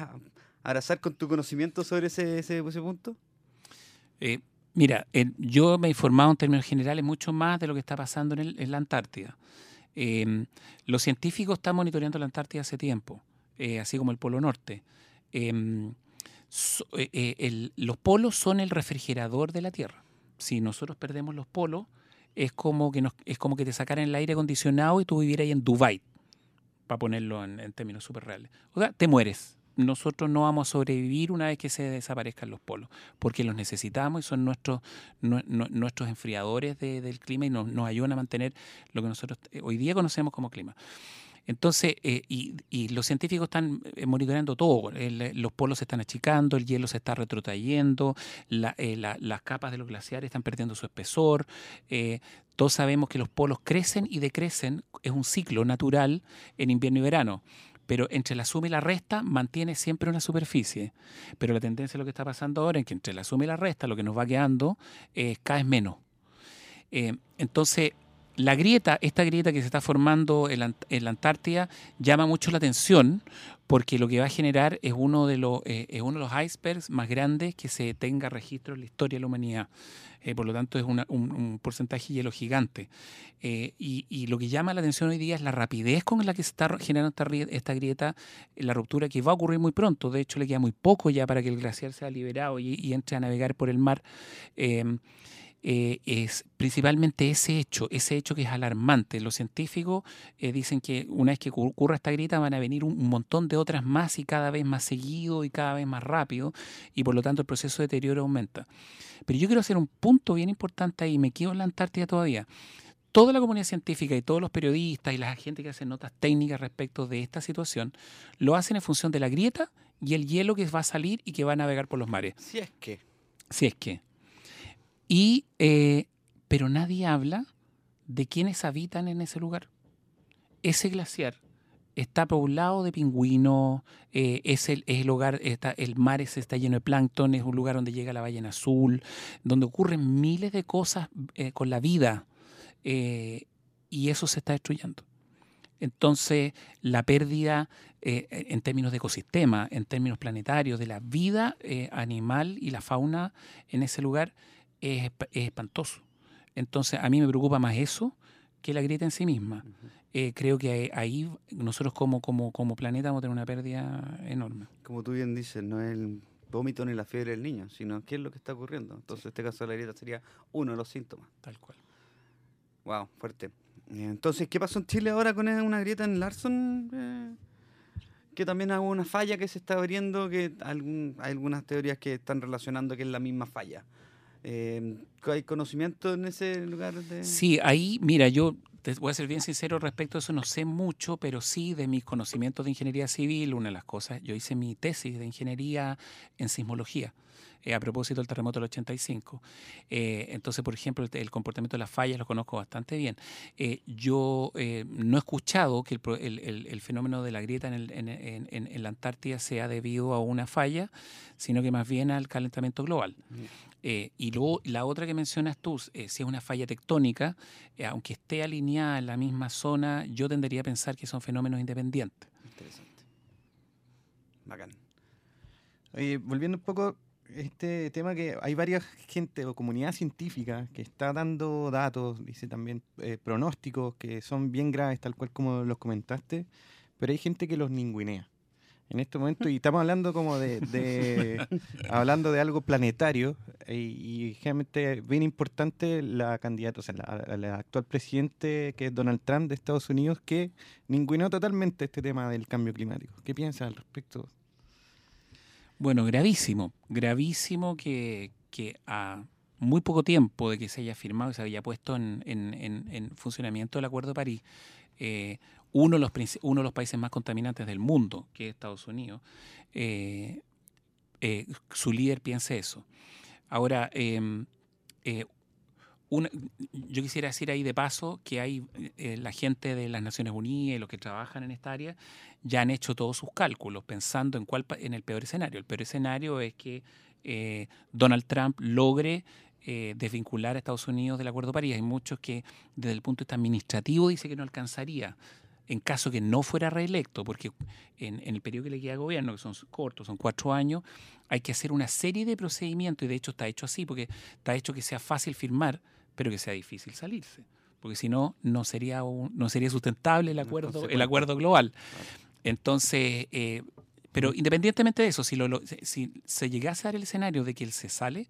abrazar con tu conocimiento sobre ese, ese, punto. Eh, mira, yo me he informado en términos generales mucho más de lo que está pasando en, el- en la Antártida. Eh, los científicos están monitoreando la Antártida hace tiempo, eh, así como el Polo Norte. So- eh, los polos son el refrigerador de la Tierra. Si nosotros perdemos los polos, es como que, nos, es como que te sacaran el aire acondicionado y tú vivieras ahí en Dubái, para ponerlo en, términos súper reales. O sea, te mueres. Nosotros no vamos a sobrevivir una vez que se desaparezcan los polos porque los necesitamos y son nuestros, nue- nue- nuestros enfriadores de- del clima y nos, nos ayudan a mantener lo que nosotros eh, hoy día conocemos como clima. Entonces, eh, y, y los científicos están eh, monitoreando todo. El- los polos se están achicando, el hielo se está retrotrayendo, la- eh, la- las capas de los glaciares están perdiendo su espesor. eh, todos sabemos que los polos crecen y decrecen, es un ciclo natural en invierno y verano. Pero entre la suma y la resta mantiene siempre una superficie. Pero la tendencia de lo que está pasando ahora es que entre la suma y la resta lo que nos va quedando es cada vez menos. Eh, entonces, la grieta, esta grieta que se está formando en la, Antártida, llama mucho la atención porque lo que va a generar es uno de los, eh, icebergs más grandes que se tenga registro en la historia de la humanidad. Eh, por lo tanto, es una- un, porcentaje de hielo gigante. Eh, y, lo que llama la atención hoy día es la rapidez con la que se está generando esta, esta grieta, la ruptura que va a ocurrir muy pronto. De hecho, le queda muy poco ya para que el glaciar sea liberado y entre a navegar por el mar. Eh, es principalmente ese hecho, ese hecho que es alarmante. Los científicos eh, dicen que una vez que ocur- ocurra esta grieta van a venir un, un montón de otras más y cada vez más seguido y cada vez más rápido y por lo tanto el proceso de deterioro aumenta. Pero yo quiero hacer un punto bien importante ahí, me quedo en la Antártida todavía. Toda la comunidad científica y todos los periodistas y la gente que hacen notas técnicas respecto de esta situación lo hacen en función de la grieta y el hielo que va a salir y que va a navegar por los mares. Si es que. Si es que. Y, eh, pero nadie habla de quienes habitan en ese lugar. Ese glaciar está poblado de pingüinos, eh, es, el, es el hogar, está, el mar está lleno de plancton, es un lugar donde llega la ballena azul, donde ocurren miles de cosas eh, con la vida eh, y eso se está destruyendo. Entonces, la pérdida en términos de ecosistema, en términos planetarios, de la vida animal y la fauna en ese lugar es, esp- es espantoso. Entonces, a mí me preocupa más eso que la grieta en sí misma. Eh, creo que ahí nosotros como, como, como planeta vamos a tener una pérdida enorme. Como tú bien dices, no es el vómito ni la fiebre del niño, sino qué es lo que está ocurriendo. Entonces, en este caso de la grieta sería uno de los síntomas. Tal cual. Wow, fuerte. Eh, Entonces, ¿qué pasó en Chile ahora con eh, una grieta en Larson? Eh, que también hay una falla que se está abriendo, que algún- hay algunas teorías que están relacionando que es la misma falla. Eh, ¿Hay conocimiento en ese lugar? De... Sí, ahí, mira, yo te voy a ser bien sincero respecto a eso, no sé mucho, pero sí de mis conocimientos de ingeniería civil, una de las cosas, yo hice mi tesis de ingeniería en sismología. Eh, a propósito del terremoto del 85. Eh, entonces, por ejemplo, el, el comportamiento de las fallas lo conozco bastante bien. Eh, yo eh, no he escuchado que el, fenómeno de la grieta en, el- en- en- en- en la Antártida sea debido a una falla, sino que más bien al calentamiento global. Eh, y luego la otra que mencionas tú, si es una falla tectónica, aunque esté alineada en la misma zona, yo tendería a pensar que son fenómenos independientes. Interesante. Bacán. Oye, volviendo un poco este tema que hay varias gente o comunidad científica que está dando datos, dice también eh, pronósticos que son bien graves, tal cual como los comentaste, pero hay gente que los ninguinea. En este momento, y estamos hablando como de, de- hablando de algo planetario, y, generalmente es bien importante la candidata, o sea, la, la actual presidente que es Donald Trump de Estados Unidos, que ninguneó totalmente este tema del cambio climático. ¿Qué piensas al respecto? Bueno, gravísimo, gravísimo que, a muy poco tiempo de que se haya firmado y se haya puesto en, en- en- en funcionamiento el Acuerdo de París, eh, uno, de los, países más contaminantes del mundo, que es Estados Unidos, eh, eh, su líder piense eso. Ahora, em, una- yo quisiera decir ahí de paso que hay eh, la gente de las Naciones Unidas y los que trabajan en esta área ya han hecho todos sus cálculos pensando en cuál en el peor escenario. El peor escenario es que eh, Donald Trump logre eh, desvincular a Estados Unidos del Acuerdo de París. Hay muchos que desde el punto de vista administrativo dice que no alcanzaría en caso que no fuera reelecto, porque en, en el periodo que le queda al gobierno, que son cortos, son cuatro años, hay que hacer una serie de procedimientos y de hecho está hecho así, porque está hecho que sea fácil firmar, pero que sea difícil salirse. Porque si no, no sería, un- no sería sustentable el acuerdo, el acuerdo global. Entonces, eh, pero independientemente de eso, si, lo- lo- si- se llegase a dar el escenario de que él se sale,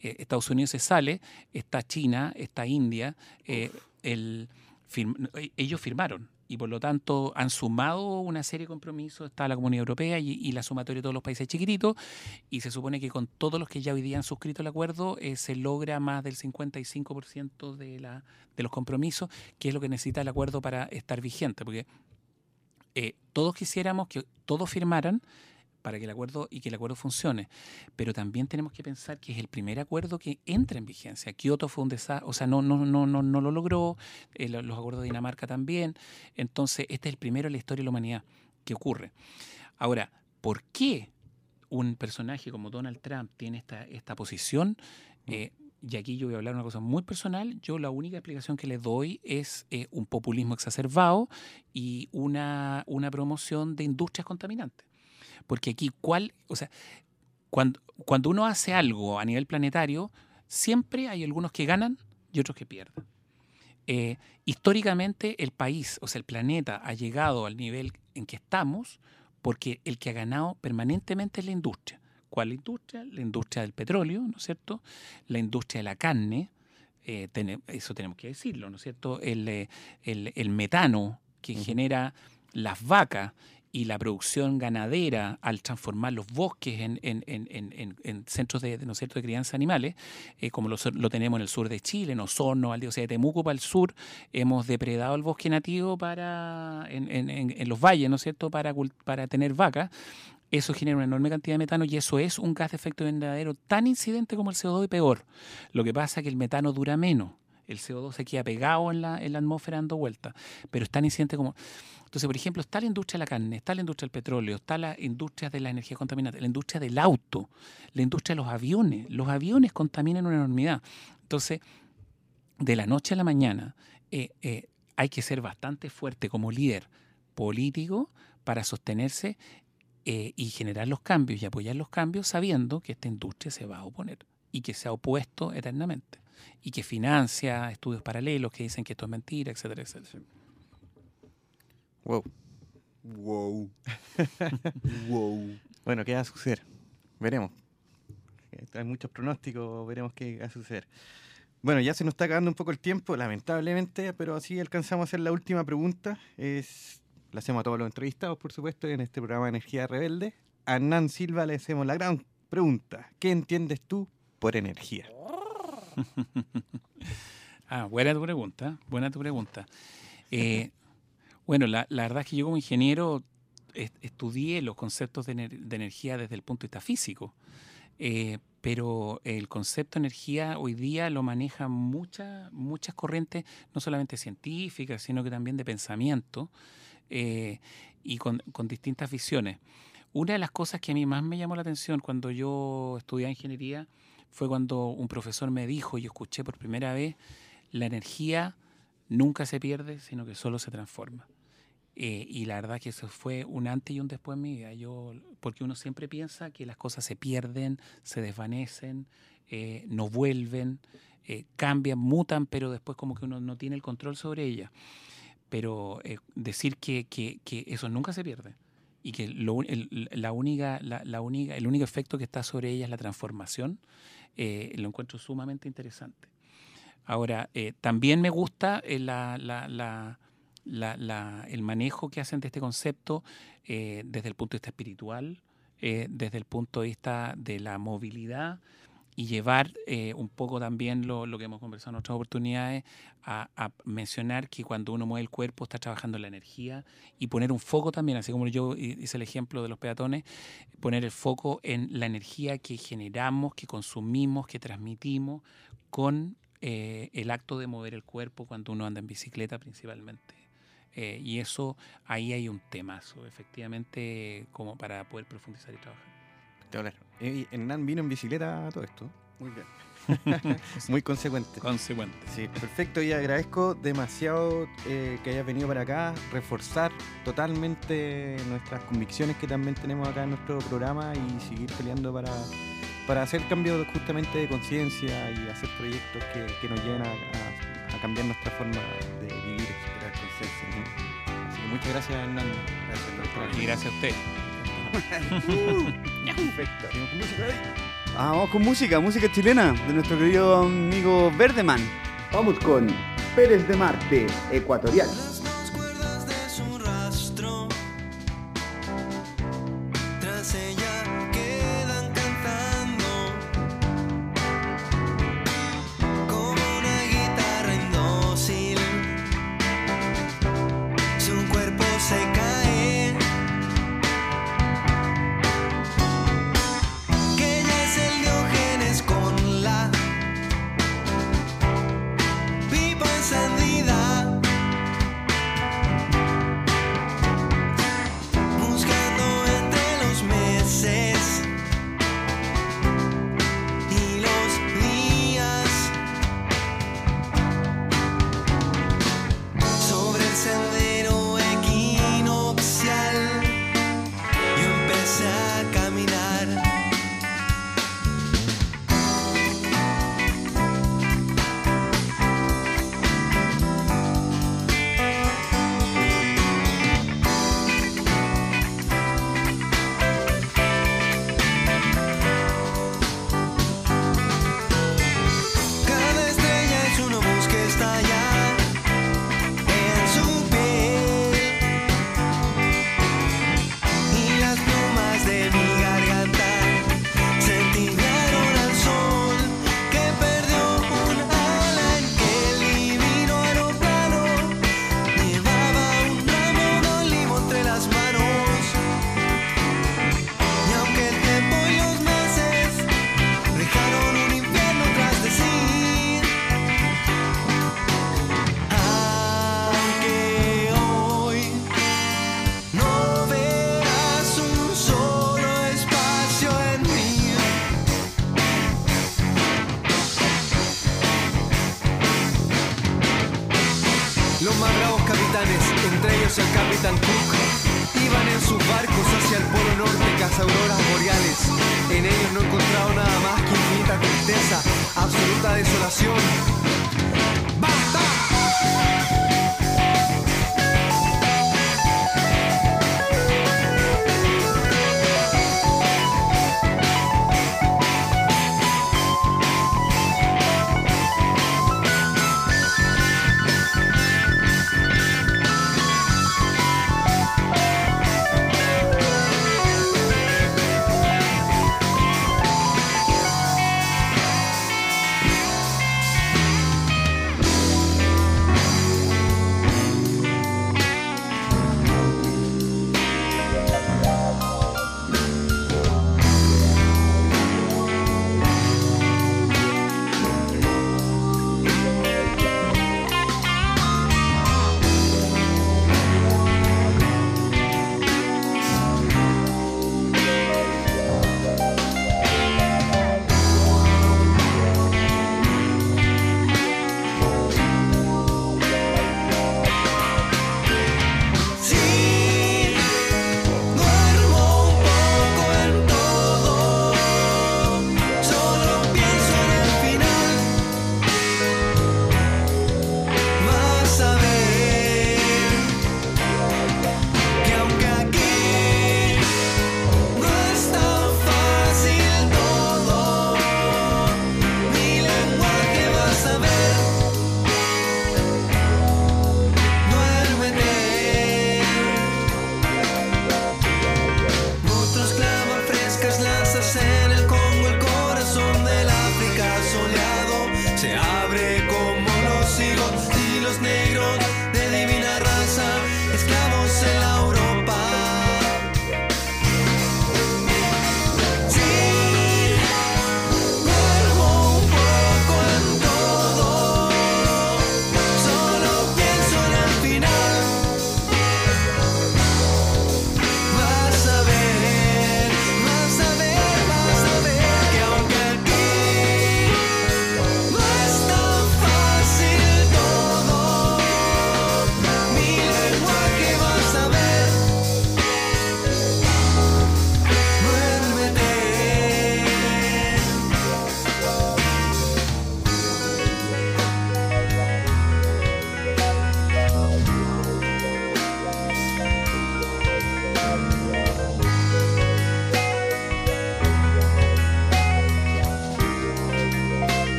eh, Estados Unidos se sale, está China, está India, eh, el firm- eh, ellos firmaron y por lo tanto han sumado una serie de compromisos, está la Comunidad Europea y, la sumatoria de todos los países chiquititos, y se supone que con todos los que ya hoy día han suscrito el acuerdo eh, se logra más del 55% de, la, de los compromisos, que es lo que necesita el acuerdo para estar vigente, porque eh, todos quisiéramos que todos firmaran para que el acuerdo y que el acuerdo funcione, pero también tenemos que pensar que es el primer acuerdo que entra en vigencia. Kioto fue un desastre, o sea, no, no, no, no, no lo logró, eh, lo- los acuerdos de Dinamarca también, entonces este es el primero en la historia de la humanidad que ocurre. Ahora, ¿por qué un personaje como Donald Trump tiene esta, esta posición? Eh, y aquí yo voy a hablar una cosa muy personal. Yo la única explicación que le doy es eh, un populismo exacerbado y una, una promoción de industrias contaminantes. Porque aquí, ¿cuál? O sea, cuando, cuando uno hace algo a nivel planetario, siempre hay algunos que ganan y otros que pierden. Eh, históricamente, el país, o sea, el planeta, ha llegado al nivel en que estamos porque el que ha ganado permanentemente es la industria. ¿Cuál industria? La industria del petróleo, ¿no es cierto? La industria de la carne, eh, eso tenemos que decirlo, ¿no es cierto? El, eh, el- el metano que genera las vacas y la producción ganadera al transformar los bosques en, en- en- en- en- en centros de, ¿no cierto? de crianza de animales, eh, como lo, tenemos en el sur de Chile, en Osorno, al o sea, de Temuco para el sur, hemos depredado el bosque nativo para en, los valles, ¿no es cierto?, para, para tener vacas. Eso genera una enorme cantidad de metano y eso es un gas de efecto invernadero tan incidente como el CO2 y peor. Lo que pasa es que el metano dura menos. El CO2 se queda pegado en la, en la atmósfera dando vueltas, pero es tan como... Entonces, por ejemplo, está la industria de la carne, está la industria del petróleo, está la industria de la energía contaminante, la industria del auto, la industria de los aviones. Los aviones contaminan una enormidad. Entonces, de la noche a la mañana, eh, eh, hay que ser bastante fuerte como líder político para sostenerse eh, y generar los cambios y apoyar los cambios sabiendo que esta industria se va a oponer y que se ha opuesto eternamente y que financia estudios paralelos que dicen que esto es mentira, etcétera, etcétera. Wow. Wow. wow. Bueno, ¿qué va a suceder? Veremos. Hay muchos pronósticos, veremos qué va a suceder. Bueno, ya se nos está acabando un poco el tiempo, lamentablemente, pero así alcanzamos a hacer la última pregunta. Es le hacemos a todos los entrevistados, por supuesto, en este programa Energía Rebelde. A Hernán Silva le hacemos la gran pregunta. ¿Qué entiendes tú por energía? Ah, buena tu pregunta, buena tu pregunta. Eh, bueno, la, verdad es que yo como ingeniero est- estudié los conceptos de, ener- de energía desde el punto de vista físico, eh, pero el concepto de energía hoy día lo manejan muchas muchas corrientes, no solamente científicas, sino que también de pensamiento eh, y con, con distintas visiones. Una de las cosas que a mí más me llamó la atención cuando yo estudiaba ingeniería fue cuando un profesor me dijo, y escuché por primera vez, la energía nunca se pierde, sino que solo se transforma. Eh, y la verdad que eso fue un antes y un después en mi vida. Yo, porque uno siempre piensa que las cosas se pierden, se desvanecen, eh, no vuelven, eh, cambian, mutan, pero después como que uno no tiene el control sobre ellas. Pero eh, decir que, que- que eso nunca se pierde y que lo el, la única, la, la única, el único efecto que está sobre ella es la transformación, eh, lo encuentro sumamente interesante. Ahora, eh, también me gusta eh, la- el manejo que hacen de este concepto desde el punto de vista espiritual, desde el punto de vista de la movilidad y llevar eh, un poco también lo, lo que hemos conversado en otras oportunidades a, mencionar que cuando uno mueve el cuerpo está trabajando la energía y poner un foco también, así como yo hice el ejemplo de los peatones, poner el foco en la energía que generamos, que consumimos, que transmitimos con eh, el acto de mover el cuerpo cuando uno anda en bicicleta principalmente. Eh, y eso, ahí hay un temazo, efectivamente, como para poder profundizar y trabajar. Espectacular. Eh, Hernán vino en bicicleta a todo esto. Muy bien. Muy consecuente. Consecuente. Sí, perfecto. Y agradezco demasiado eh, que hayas venido para acá, reforzar totalmente nuestras convicciones que también tenemos acá en nuestro programa y seguir peleando para, para hacer cambios justamente de conciencia y hacer proyectos que, que nos lleven a, a- a cambiar nuestra forma de vivir, generar conciencia. Así que muchas gracias, Hernán. Gracias aquí. Y gracias a usted. Perfecto. Ah, vamos con música, música chilena de nuestro querido amigo Verdeman. Vamos con Pérez de Marte, ecuatorial.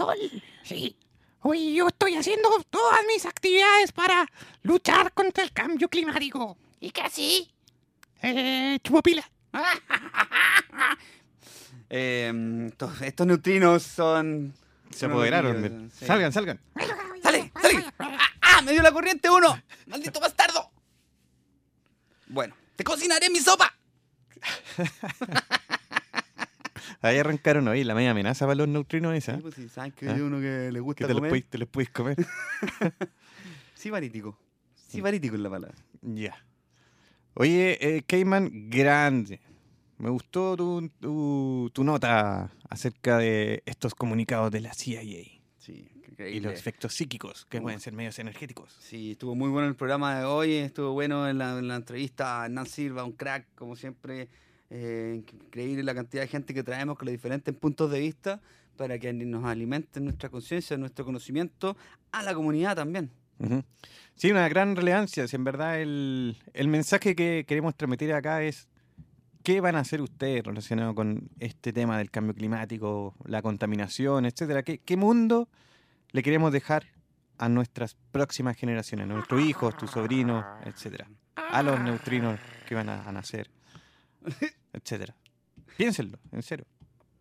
Sol. Sí. Oye, yo estoy haciendo todas mis actividades para luchar contra el cambio climático. ¿Y qué así? Eh, chupo pila. Eh, estos, estos neutrinos son. Se apoderaron. sí. Salgan, salgan. ¡Sale! ¡Sale! ¡Ah! ¡Ah! ¡Me dio la corriente uno! ¡Maldito bastardo! Bueno, te cocinaré mi sopa. Ahí arrancaron hoy la media amenaza para los neutrinos esa. Sí, pues sí, saben que ¿Ah? hay uno que le Que gusta te los, comer. podéis, te los podéis comer. Sibarítico. Sibarítico es la palabra. Ya. Oye, eh, Cayman, grande. Me gustó tu, tu, tu nota acerca de estos comunicados de la CIA Sí, y increíble. los efectos psíquicos que pueden ser medios energéticos. Sí, estuvo muy bueno el programa de hoy, estuvo bueno en la, en la entrevista a Hernán Silva, un crack, como siempre. Eh, increíble la cantidad de gente que traemos con los diferentes puntos de vista para que nos alimenten nuestra conciencia, nuestro conocimiento a la comunidad también. Ujú. Sí, una gran relevancia. Si en verdad el, el mensaje que queremos transmitir acá es qué van a hacer ustedes relacionado con este tema del cambio climático, la contaminación, etcétera. ¿Qué, qué mundo le queremos dejar a nuestras próximas generaciones, a nuestros hijos, tus sobrinos, etcétera? A los neutrinos que van a, a nacer, etcétera. Piénsenlo, en serio.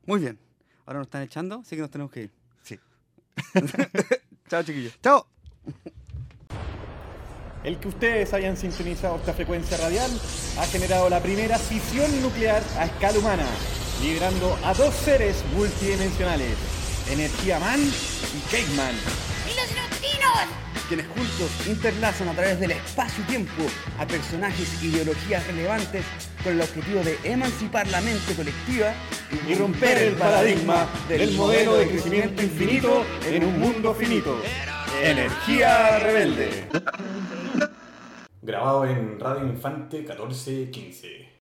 Muy bien. Ahora nos están echando, así que nos tenemos que ir. Sí. Chao, chiquillos. ¡Chao! El que ustedes hayan sintonizado esta frecuencia radial ha generado la primera fisión nuclear a escala humana, liberando a dos seres multidimensionales, Energía Man y Cake Man. ¡Y quienes juntos interlazan a través del espacio-tiempo a personajes e ideologías relevantes con el objetivo de emancipar la mente colectiva y romper el paradigma del modelo de crecimiento infinito en un mundo finito. Energía rebelde. Grabado en Radio Infante 1415.